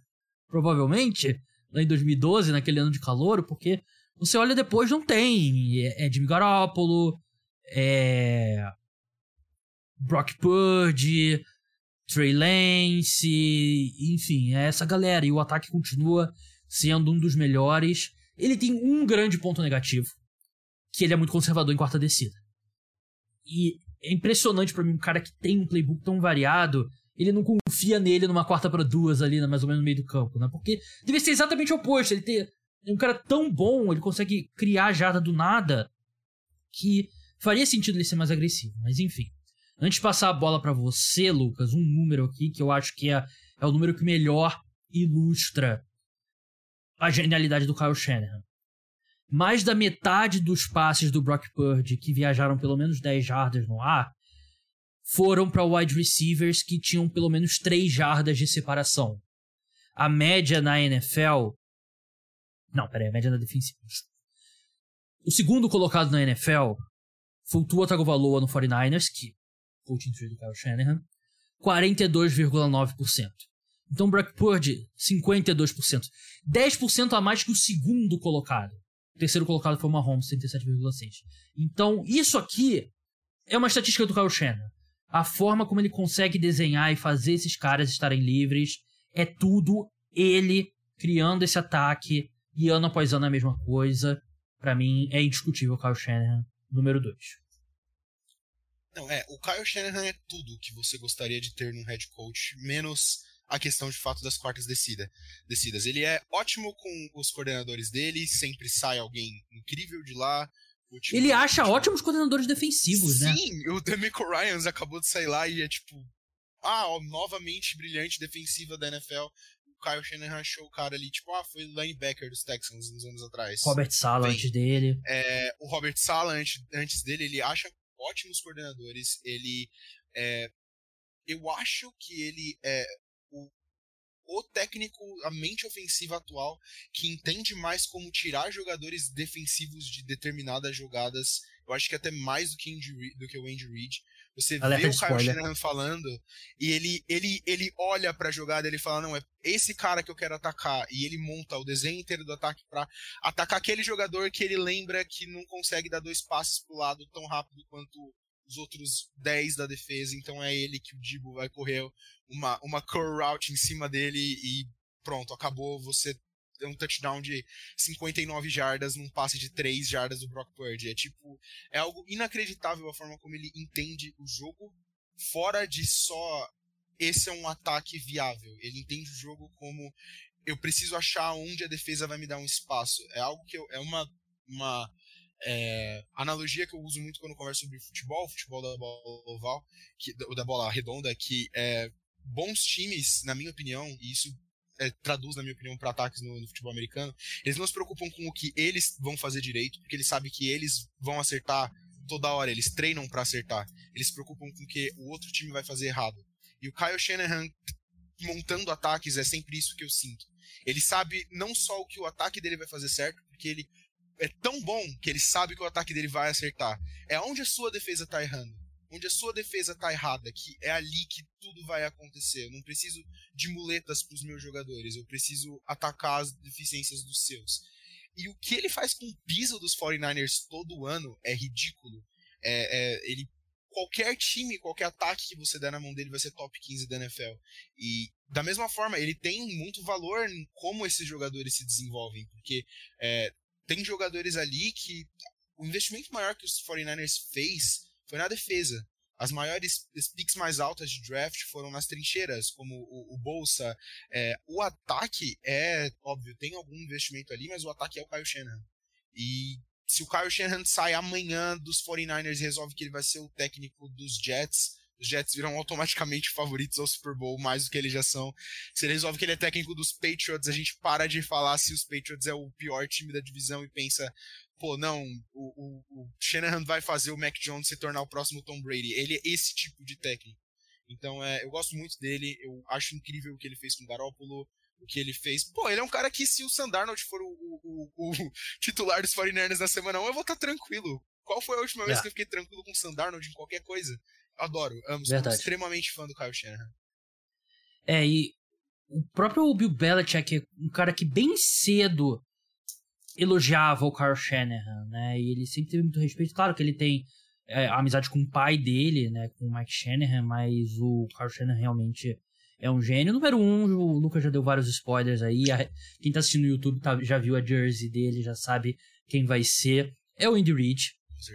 provavelmente, lá em 2012, naquele ano de calor, porque você olha depois, não tem. É, é Jimmy Garoppolo, é. Brock Purdy, Trey Lance, enfim, é essa galera. E o ataque continua sendo um dos melhores. Ele tem um grande ponto negativo, que ele é muito conservador em quarta descida. E é impressionante para mim um cara que tem um playbook tão variado ele não confia nele numa quarta para duas ali, né, mais ou menos no meio do campo, né? Porque deve ser exatamente o oposto. Ele ter um cara tão bom, ele consegue criar a jarda do nada que faria sentido ele ser mais agressivo. Mas enfim. Antes de passar a bola para você, Lucas, um número aqui que eu acho que é, é o número que melhor ilustra a genialidade do Kyle Shanahan. Mais da metade dos passes do Brock Purdy que viajaram pelo menos 10 jardas no ar foram para wide receivers que tinham pelo menos 3 jardas de separação. A média na NFL. Não, peraí, a média na defensiva. O segundo colocado na NFL foi o Tagovailoa no 49ers, que coaching do Kyle Shanahan, 42,9%. Então, Brock Purdy, 52%. 10% a mais que o segundo colocado. O terceiro colocado foi o Mahomes, 37,6%. Então, isso aqui é uma estatística do Kyle Shanahan a forma como ele consegue desenhar e fazer esses caras estarem livres é tudo ele criando esse ataque e ano após ano a mesma coisa. Para mim é indiscutível o Kyle Shanahan, número 2. Não, é, o Kyle Shanahan é tudo que você gostaria de ter num head coach, menos a questão de fato das quartas descida, descidas. Ele é ótimo com os coordenadores dele, sempre sai alguém incrível de lá. Ele acha ótimos coordenadores defensivos, Sim, né? Sim, o Demico Ryans acabou de sair lá e é tipo, ah, ó, novamente brilhante defensiva da NFL. O Kyle Shanahan achou o cara ali, tipo, ah, foi linebacker dos Texans uns anos atrás. Robert Sala antes dele. É, o Robert Sala antes, antes dele, ele acha ótimos coordenadores. Ele é, eu acho que ele é o, técnico, a mente ofensiva atual, que entende mais como tirar jogadores defensivos de determinadas jogadas. Eu acho que até mais do que, Andy, do que o Andy Reid. Você Alerta vê o Kyle Shanahan falando e ele, ele, ele olha pra jogada ele fala, não, é esse cara que eu quero atacar. E ele monta o desenho inteiro do ataque para atacar aquele jogador que ele lembra que não consegue dar dois passes pro lado tão rápido quanto os outros 10 da defesa. Então é ele que o Dibo vai correr uma, uma curl route em cima dele e pronto, acabou. Você um touchdown de 59 jardas num passe de 3 jardas do Brock Purdy. É tipo, é algo inacreditável a forma como ele entende o jogo fora de só esse é um ataque viável. Ele entende o jogo como eu preciso achar onde a defesa vai me dar um espaço. É algo que eu, é uma uma é, analogia que eu uso muito quando converso sobre futebol, futebol da bola oval, que, da bola redonda, que é, bons times, na minha opinião, e isso é, traduz, na minha opinião, para ataques no, no, futebol americano, eles não se preocupam com o que eles vão fazer direito, porque eles sabem que eles vão acertar toda hora, eles treinam para acertar. Eles se preocupam com o que o outro time vai fazer errado. E o Kyle Shanahan montando ataques é sempre isso que eu sinto. Ele sabe não só o que o ataque dele vai fazer certo, porque ele é tão bom que ele sabe que o ataque dele vai acertar. É onde a sua defesa tá errando onde a sua defesa tá errada, que é ali que tudo vai acontecer. Eu não preciso de muletas para os meus jogadores, eu preciso atacar as deficiências dos seus. E o que ele faz com o piso dos 49ers todo ano é ridículo. É, é, ele qualquer time, qualquer ataque que você der na mão dele vai ser top 15 da NFL. E da mesma forma, ele tem muito valor em como esses jogadores se desenvolvem, porque é, tem jogadores ali que o investimento maior que os 49ers fez foi na defesa. As maiores as picks mais altas de draft foram nas trincheiras, como o, o Bolsa. É, o ataque é, óbvio, tem algum investimento ali, mas o ataque é o Kyle Shanahan. E se o Kyle Shanahan sai amanhã dos 49ers e resolve que ele vai ser o técnico dos Jets, os Jets viram automaticamente favoritos ao Super Bowl, mais do que eles já são. Se ele resolve que ele é técnico dos Patriots, a gente para de falar se os Patriots é o pior time da divisão e pensa, pô, não, o, o, o Shanahan vai fazer o Mac Jones se tornar o próximo Tom Brady. Ele é esse tipo de técnico. Então, é, eu gosto muito dele, eu acho incrível o que ele fez com o Garoppolo, o que ele fez. Pô, ele é um cara que, se o Sandarnold for o, o, o, (laughs) titular dos 49ers na semana 1, eu vou estar tá tranquilo. Qual foi a última vez é. que eu fiquei tranquilo com o Sandarnold em qualquer coisa? Adoro, amo, sou extremamente fã do Kyle Shanahan. É, e o próprio Bill Belichick é um cara que bem cedo elogiava o Kyle Shanahan, né? E ele sempre teve muito respeito. Claro que ele tem é, amizade com o pai dele, né? Com o Mike Shanahan, mas o Kyle Shanahan realmente é um gênio. Número um, o Lucas já deu vários spoilers aí. Quem tá assistindo no YouTube tá, já viu a jersey dele, já sabe quem vai ser. É o Andy Reid.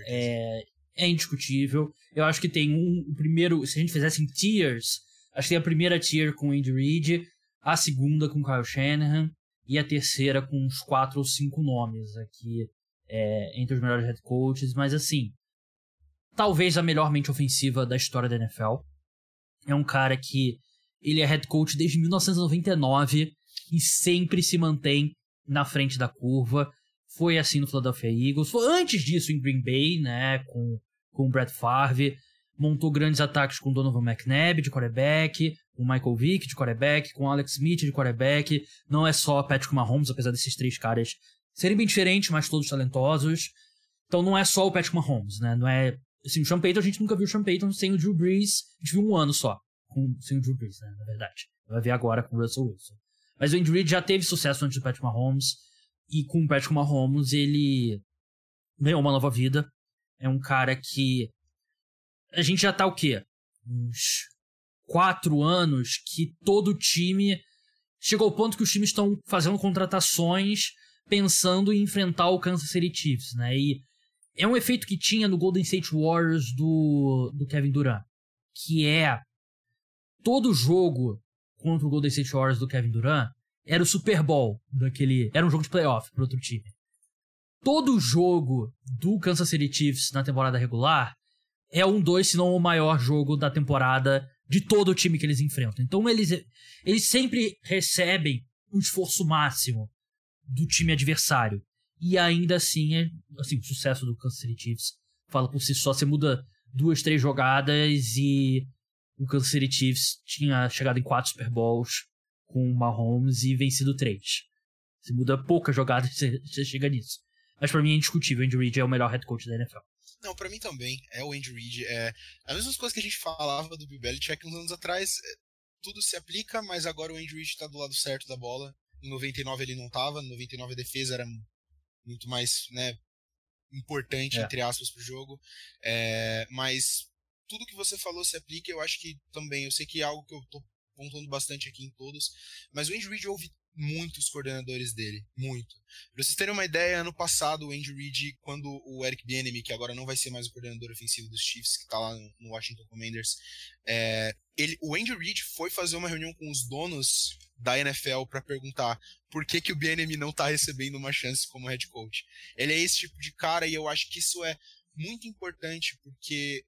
É, é indiscutível. Eu acho que tem um, o primeiro, se a gente fizesse em tiers, acho que tem a primeira tier com o Andy Reid, a segunda com o Kyle Shanahan, e a terceira com uns quatro ou cinco nomes aqui é, entre os melhores head coaches, mas assim, talvez a melhor mente ofensiva da história da NFL. É um cara que ele é head coach desde 1999 e sempre se mantém na frente da curva. Foi assim no Philadelphia Eagles, foi antes disso em Green Bay, né, com com o Brett Favre, montou grandes ataques com Donovan McNabb de quarterback, com Michael Vick de quarterback, com Alex Smith de quarterback. Não é só Patrick Mahomes, apesar desses três caras serem bem diferentes, mas todos talentosos. Então não é só o Patrick Mahomes, né? Não é. Assim, o Sean Payton, a gente nunca viu o Sean Payton sem o Drew Brees. A gente viu um ano só com, sem o Drew Brees, né? Na verdade. Vai ver agora com o Russell Wilson. Mas o Andy Reid já teve sucesso antes do Patrick Mahomes. E com o Patrick Mahomes, ele ganhou uma nova vida. É um cara que. A gente já tá o quê? Uns quatro anos que todo time chegou ao ponto que os times estão fazendo contratações pensando em enfrentar o Kansas City Chiefs, né? E é um efeito que tinha no Golden State Warriors do, do Kevin Durant, que é todo jogo contra o Golden State Warriors do Kevin Durant era o Super Bowl daquele, era um jogo de playoff para outro time. Todo jogo do Kansas City Chiefs na temporada regular é um dois, se não o maior jogo da temporada de todo o time que eles enfrentam. Então eles, eles sempre recebem um esforço máximo do time adversário. E ainda assim, é, assim, o sucesso do Kansas City Chiefs fala por si só. Você muda duas, três jogadas e o Kansas City Chiefs tinha chegado em quatro Super Bowls com o Mahomes e vencido três. Você muda poucas jogadas (laughs) e você chega nisso. Mas para mim é indiscutível, o Andy Reid é o melhor head coach da NFL. Não, para mim também. É o Andy Reid. É as mesmas coisas que a gente falava do Bill Belichick uns anos atrás. É, tudo se aplica, mas agora o Andy Reid tá do lado certo da bola. Em 99 ele não tava, em 99 a defesa era muito mais, né, importante, é. entre aspas, pro jogo. É, mas tudo que você falou se aplica, eu acho que também, eu sei que é algo que eu tô pontuando bastante aqui em todos, mas o Andy Reid ouve muitos coordenadores dele, muito. Pra vocês terem uma ideia, ano passado o Andy Reid, quando o Eric Bieniemy, que agora não vai ser mais o coordenador ofensivo dos Chiefs, que tá lá no Washington Commanders, é, ele, o Andy Reid foi fazer uma reunião com os donos da NFL para perguntar por que, que o Bieniemy não tá recebendo uma chance como head coach. Ele é esse tipo de cara e eu acho que isso é muito importante porque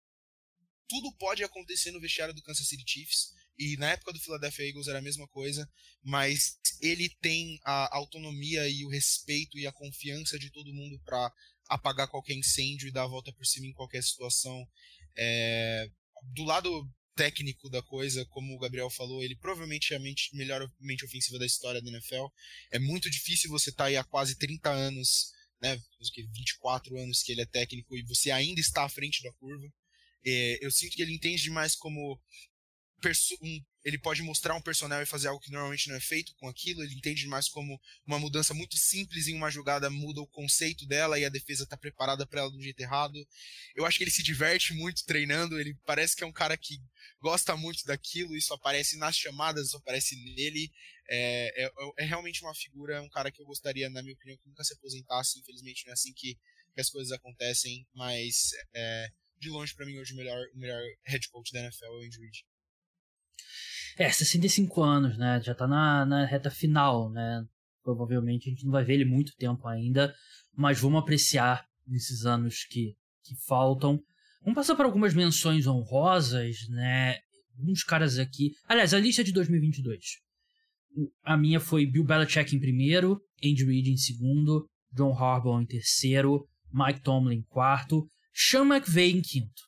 tudo pode acontecer no vestiário do Kansas City Chiefs e na época do Philadelphia Eagles era a mesma coisa, mas ele tem a autonomia e o respeito e a confiança de todo mundo para apagar qualquer incêndio e dar a volta por cima em qualquer situação. É... do lado técnico da coisa, como o Gabriel falou, ele provavelmente é a mente, melhor mente ofensiva da história da NFL. É muito difícil você estar tá aí há quase 30 anos, né, 24 anos que ele é técnico e você ainda está à frente da curva. É, eu sinto que ele entende demais como um, ele pode mostrar um personagem e fazer algo que normalmente não é feito com aquilo. Ele entende mais como uma mudança muito simples em uma jogada muda o conceito dela e a defesa está preparada para ela do jeito errado. Eu acho que ele se diverte muito treinando. Ele parece que é um cara que gosta muito daquilo. Isso aparece nas chamadas, isso aparece nele. É, é, é realmente uma figura, um cara que eu gostaria, na minha opinião, que nunca se aposentasse. Infelizmente, não é assim que, que as coisas acontecem. Mas é, de longe, para mim, hoje o melhor, o melhor head coach da NFL é o Andrew Reid. É, 65 anos, né? Já tá na, na reta final, né? Provavelmente a gente não vai ver ele muito tempo ainda, mas vamos apreciar nesses anos que, que faltam. Vamos passar por algumas menções honrosas, né? Uns caras aqui. Aliás, a lista é de 2022. A minha foi Bill Belichick em primeiro, Andy Reid em segundo, John Harbaugh em terceiro, Mike Tomlin em quarto, Sean McVay em quinto.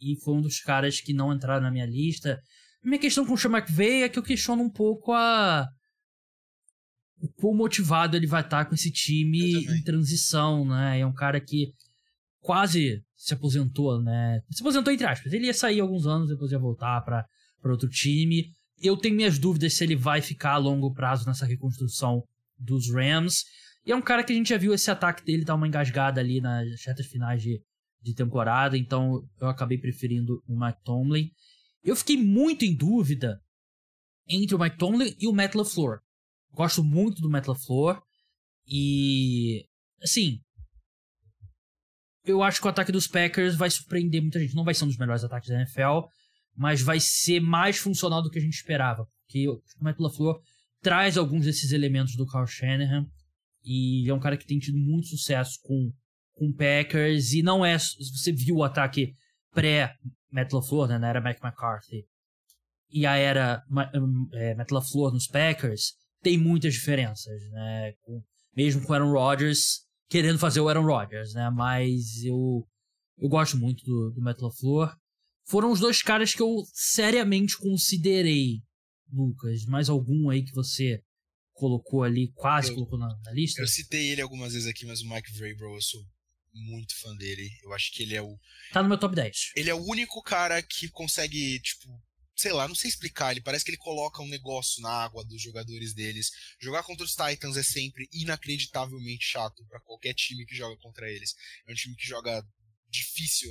E foi um dos caras que não entraram na minha lista. Minha questão com o Sean McVay é que eu questiono um pouco a. O quão motivado ele vai estar com esse time em transição, né? É um cara que quase se aposentou, né? Se aposentou entre aspas. Ele ia sair alguns anos, depois ia voltar para outro time. Eu tenho minhas dúvidas se ele vai ficar a longo prazo nessa reconstrução dos Rams. E é um cara que a gente já viu esse ataque dele dar uma engasgada ali nas retas finais de, de temporada, então eu acabei preferindo o Mike Tomlin. Eu fiquei muito em dúvida entre o Mike Tomlin e o Matt LaFleur. Gosto muito do Matt LaFleur e assim, eu acho que o ataque dos Packers vai surpreender muita gente. Não vai ser um dos melhores ataques da NFL, mas vai ser mais funcional do que a gente esperava, porque o Matt LaFleur traz alguns desses elementos do Carl Shanahan e é um cara que tem tido muito sucesso com com Packers e não é você viu o ataque pré Matt LaFleur, né, na era Mike McCarthy, e a era é, Matt LaFleur nos Packers, tem muitas diferenças, né? Com, mesmo com o Aaron Rodgers querendo fazer o Aaron Rodgers, né? Mas eu, eu gosto muito do, do Matt LaFleur. Foram os dois caras que eu seriamente considerei, Lucas. Mais algum aí que você colocou ali, quase eu, colocou na, na, lista? Eu citei ele algumas vezes aqui, mas o Mike Vrabel eu sou muito fã dele. Eu acho que ele é o. Tá no meu top 10. Ele é o único cara que consegue, tipo, sei lá, não sei explicar. Ele parece que ele coloca um negócio na água dos jogadores deles. Jogar contra os Titans é sempre inacreditavelmente chato para qualquer time que joga contra eles. É um time que joga difícil,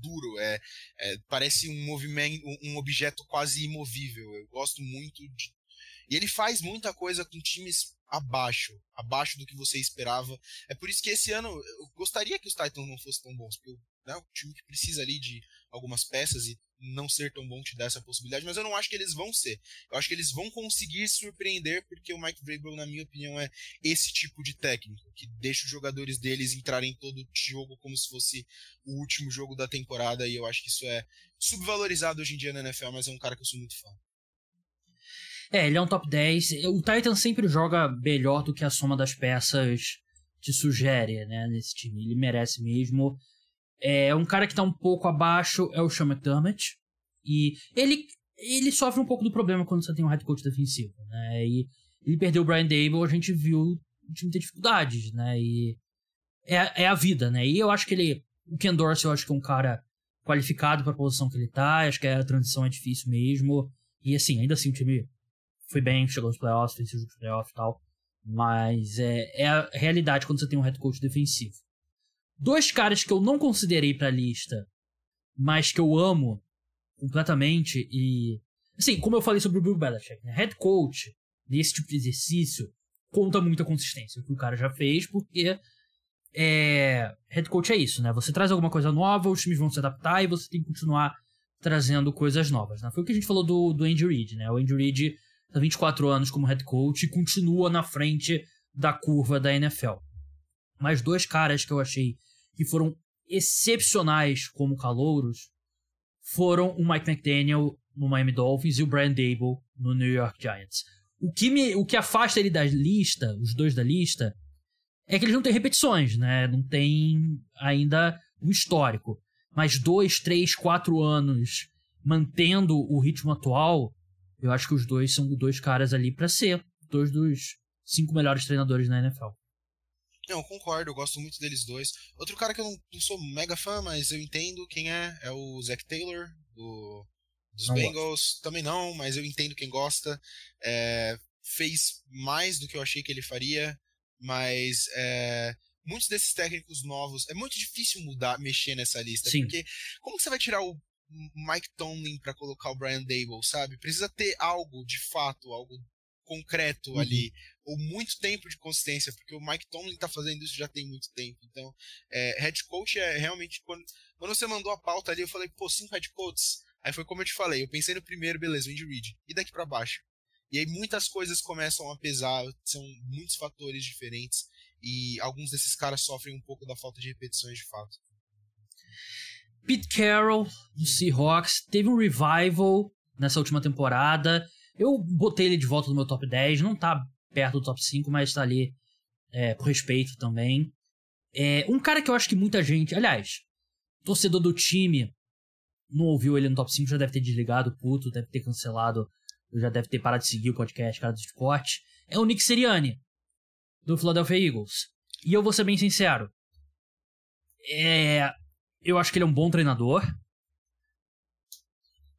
duro, é, é parece um movimento, um objeto quase imovível. Eu gosto muito de e ele faz muita coisa com times abaixo, abaixo do que você esperava. É por isso que esse ano eu gostaria que os Titans não fossem tão bons, porque né, o time que precisa ali de algumas peças e não ser tão bom te dá essa possibilidade, mas eu não acho que eles vão ser. Eu acho que eles vão conseguir surpreender, porque o Mike Vrabel, na minha opinião, é esse tipo de técnico, que deixa os jogadores deles entrarem em todo jogo como se fosse o último jogo da temporada, e eu acho que isso é subvalorizado hoje em dia na NFL, mas é um cara que eu sou muito fã. É, ele é um top 10. O Titan sempre joga melhor do que a soma das peças te sugere, né, nesse time. Ele merece mesmo. É um cara que tá um pouco abaixo é o Sean McDermott. E ele, ele sofre um pouco do problema quando você tem um head coach defensivo, né? E ele perdeu o Brian Dable, a gente viu o time ter dificuldades, né? E é, é a vida, né? E eu acho que ele. O Ken Dorsey, eu acho que é um cara qualificado para a posição que ele tá. Acho que a transição é difícil mesmo. E assim, ainda assim o time foi bem, chegou nos playoffs, fez os playoffs e tal. Mas é, é a realidade quando você tem um head coach defensivo. Dois caras que eu não considerei pra lista, mas que eu amo completamente e. Assim, como eu falei sobre o Bill Belichick, né? head coach nesse tipo de exercício conta muita consistência, o que o cara já fez, porque é, head coach é isso, né? Você traz alguma coisa nova, os times vão se adaptar e você tem que continuar trazendo coisas novas, né? Foi o que a gente falou do, do Andy Reid, né? O Andy Reid tá 24 anos como head coach e continua na frente da curva da NFL. Mais dois caras que eu achei que foram excepcionais como calouros foram o Mike McDaniel no Miami Dolphins e o Brian Dable no New York Giants. O que, me, o que afasta ele da lista, os dois da lista, é que eles não têm repetições, né? Não tem ainda um histórico. Mas dois, três, quatro anos mantendo o ritmo atual, eu acho que os dois são dois caras ali para ser dois dos cinco melhores treinadores na NFL. Não, concordo, eu gosto muito deles dois. Outro cara que eu não, não sou mega fã, mas eu entendo quem é, é o Zach Taylor, do, dos não Bengals. Gosto. Também não, mas eu entendo quem gosta. É, fez mais do que eu achei que ele faria, mas é, muitos desses técnicos novos. É muito difícil mudar, mexer nessa lista. Sim. Porque como você vai tirar o Mike Tomlin para colocar o Brian Dable, sabe? Precisa ter algo de fato, algo concreto uhum. ali, ou muito tempo de consistência, porque o Mike Tomlin tá fazendo isso já tem muito tempo. Então, é, head coach é realmente quando, quando você mandou a pauta ali, eu falei, pô, cinco head coaches. Aí foi como eu te falei, eu pensei no primeiro, beleza, o Andy Reid. E daqui para baixo? E aí muitas coisas começam a pesar, são muitos fatores diferentes e alguns desses caras sofrem um pouco da falta de repetições de fato. Pete Carroll do Seahawks teve um revival nessa última temporada. Eu botei ele de volta no meu top 10, não tá perto do top 5, mas tá ali é, com respeito também. É, um cara que eu acho que muita gente, aliás, torcedor do time, não ouviu ele no top 5, já deve ter desligado, puto, deve ter cancelado, já deve ter parado de seguir o podcast Cara do Esporte, é o Nick Sirianni, do Philadelphia Eagles. E eu vou ser bem sincero, é, eu acho que ele é um bom treinador.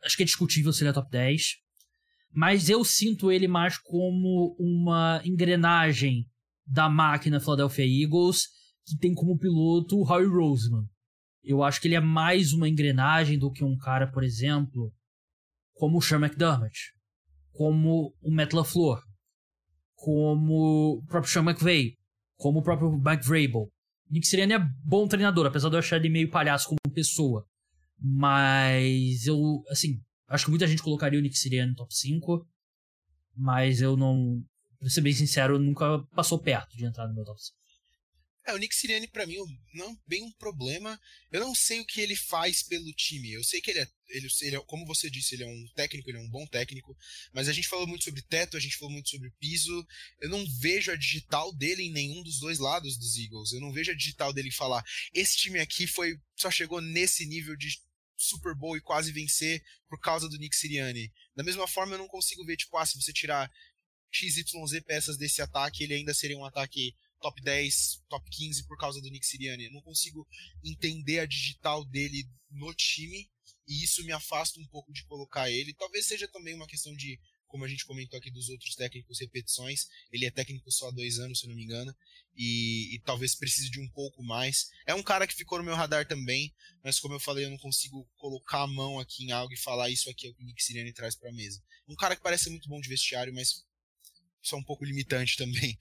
Acho que é discutível se ele é top 10 mas eu sinto ele mais como uma engrenagem da máquina Philadelphia Eagles que tem como piloto o Howie Roseman. Eu acho que ele é mais uma engrenagem do que um cara, por exemplo, como o Sean McDermott, como o Matt LaFleur, como o próprio Sean McVay, como o próprio Mike Vrabel. Nick Sirianni é bom treinador, apesar de eu achar ele meio palhaço como pessoa. Mas eu, assim, Acho que muita gente colocaria o Nick Sirianni no top 5, mas eu não. Pra ser bem sincero, nunca passou perto de entrar no meu top 5. É, o Nick Sirianni para mim não bem um problema. Eu não sei o que ele faz pelo time. Eu sei que ele é, ele, ele é, como você disse, ele é um técnico, ele é um bom técnico, mas a gente falou muito sobre teto, a gente falou muito sobre piso. Eu não vejo a digital dele em nenhum dos dois lados dos Eagles. Eu não vejo a digital dele falar: "Esse time aqui foi só chegou nesse nível de Super Bowl e quase vencer por causa do Nick Sirianni. Da mesma forma, eu não consigo ver, tipo, ah, se você tirar XYZ peças desse ataque, ele ainda seria um ataque top 10, top 15 por causa do Nick Sirianni. Eu não consigo entender a digital dele no time e isso me afasta um pouco de colocar ele. Talvez seja também uma questão de como a gente comentou aqui dos outros técnicos, repetições. Ele é técnico só há dois anos, se não me engano, e, e, talvez precise de um pouco mais. É um cara que ficou no meu radar também, mas como eu falei, eu não consigo colocar a mão aqui em algo e falar isso aqui é o que o Nick Sirianni traz para a mesa. Um cara que parece muito bom de vestiário, mas só um pouco limitante também.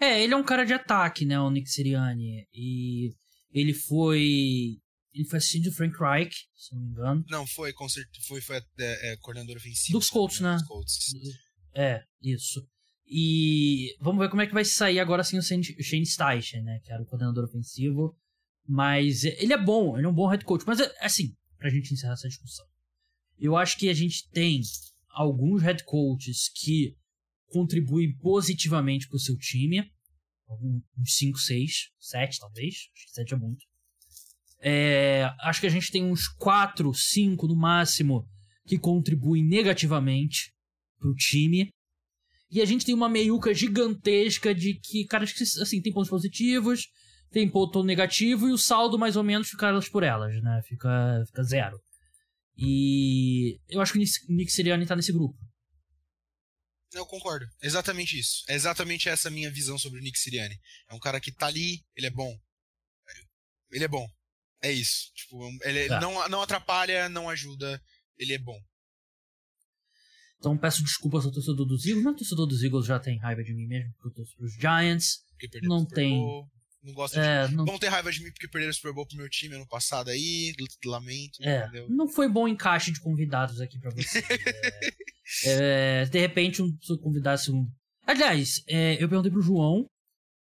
É, ele é um cara de ataque, né, o Nick Sirianni. E ele foi. Ele foi assistente do Frank Reich, se não me engano. Não, foi, foi, foi é, é, coordenador ofensivo. Dos Colts, né? Dos Colts. É, isso. E vamos ver como é que vai sair agora assim o Shane Steichen, né? Que era o coordenador ofensivo. Mas ele é bom, ele é um bom head coach. Mas, assim, pra gente encerrar essa discussão. Eu acho que a gente tem alguns head coaches que contribuem positivamente pro seu time. Uns 5, 6, 7 talvez. Acho que 7 é muito. É, acho que a gente tem uns 4, 5 no máximo que contribuem negativamente pro time. E a gente tem uma meiuca gigantesca de que caras que, assim, tem pontos positivos, tem ponto negativo e o saldo mais ou menos fica elas por elas, né? Fica, fica zero. E eu acho que o Nick Sirianni tá nesse grupo. Eu concordo. Exatamente isso. É exatamente essa minha visão sobre o Nick Sirianni. É um cara que tá ali, ele é bom. Ele é bom. É isso. Tipo, ele tá. não, não atrapalha, não ajuda, ele é bom. Então peço desculpas ao torcedor dos Eagles. Mas o torcedor dos Eagles já tem raiva de mim mesmo, porque eu torço pros Giants. Não tem. Não gosto é, de. Não... Vão ter raiva de mim porque perderam o Super Bowl pro meu time ano passado aí. Lamento. É, não foi bom encaixe de convidados aqui pra você. (laughs) é, é, de repente, um, se eu convidasse um. Aliás, é, eu perguntei pro João.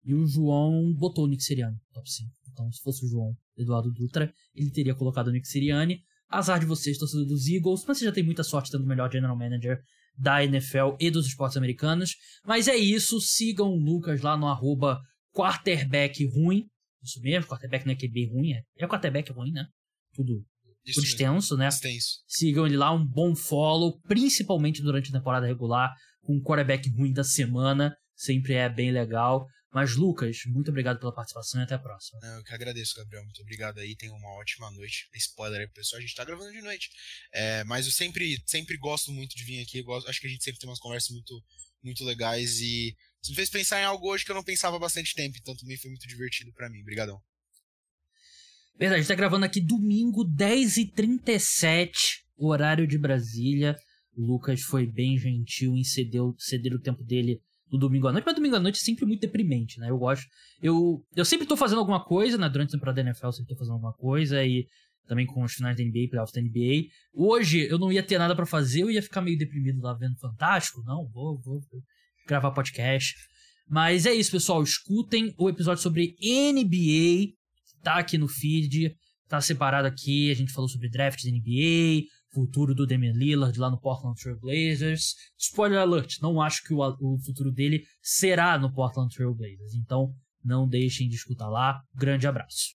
E o João botou o Nick Seriani top 5. Então, se fosse o João Eduardo Dutra, ele teria colocado o Nick Sirianni. Azar de vocês, torcedor dos Eagles, mas você já tem muita sorte tendo o melhor general manager da NFL e dos esportes americanos. Mas é isso, sigam o Lucas lá no arroba quarterback ruim. Isso mesmo, quarterback não é QB ruim, é, é quarterback ruim, né? Tudo, tudo extenso, né? Extenso. Sigam ele lá, um bom follow, principalmente durante a temporada regular, com o quarterback ruim da semana. Sempre é bem legal. Mas, Lucas, muito obrigado pela participação e até a próxima. Eu que agradeço, Gabriel. Muito obrigado aí. Tenha uma ótima noite. Spoiler aí pro pessoal, a gente tá gravando de noite. É, mas eu sempre, sempre gosto muito de vir aqui. Gosto, acho que a gente sempre tem umas conversas muito, muito legais e você me fez pensar em algo hoje que eu não pensava há bastante tempo, então também foi muito divertido para mim. Obrigadão. Verdade, a gente tá gravando aqui domingo, 10h37, horário de Brasília. O Lucas foi bem gentil em ceder, ceder o tempo dele no domingo à noite, mas domingo à noite é sempre muito deprimente, né? Eu gosto. Eu, eu sempre tô fazendo alguma coisa, né? Durante a temporada da NFL, eu sempre tô fazendo alguma coisa e também com os finais da NBA, playoffs da NBA. Hoje eu não ia ter nada para fazer, eu ia ficar meio deprimido lá vendo Fantástico. Não, vou, vou gravar podcast. Mas é isso, pessoal. Escutem o episódio sobre NBA. Tá aqui no feed. Tá separado aqui. A gente falou sobre drafts NBA, futuro do Damian Lillard lá no Portland Trail Blazers. Spoiler alert, não acho que o, o futuro dele será no Portland Trail Blazers. Então, não deixem de escutar lá. Grande abraço.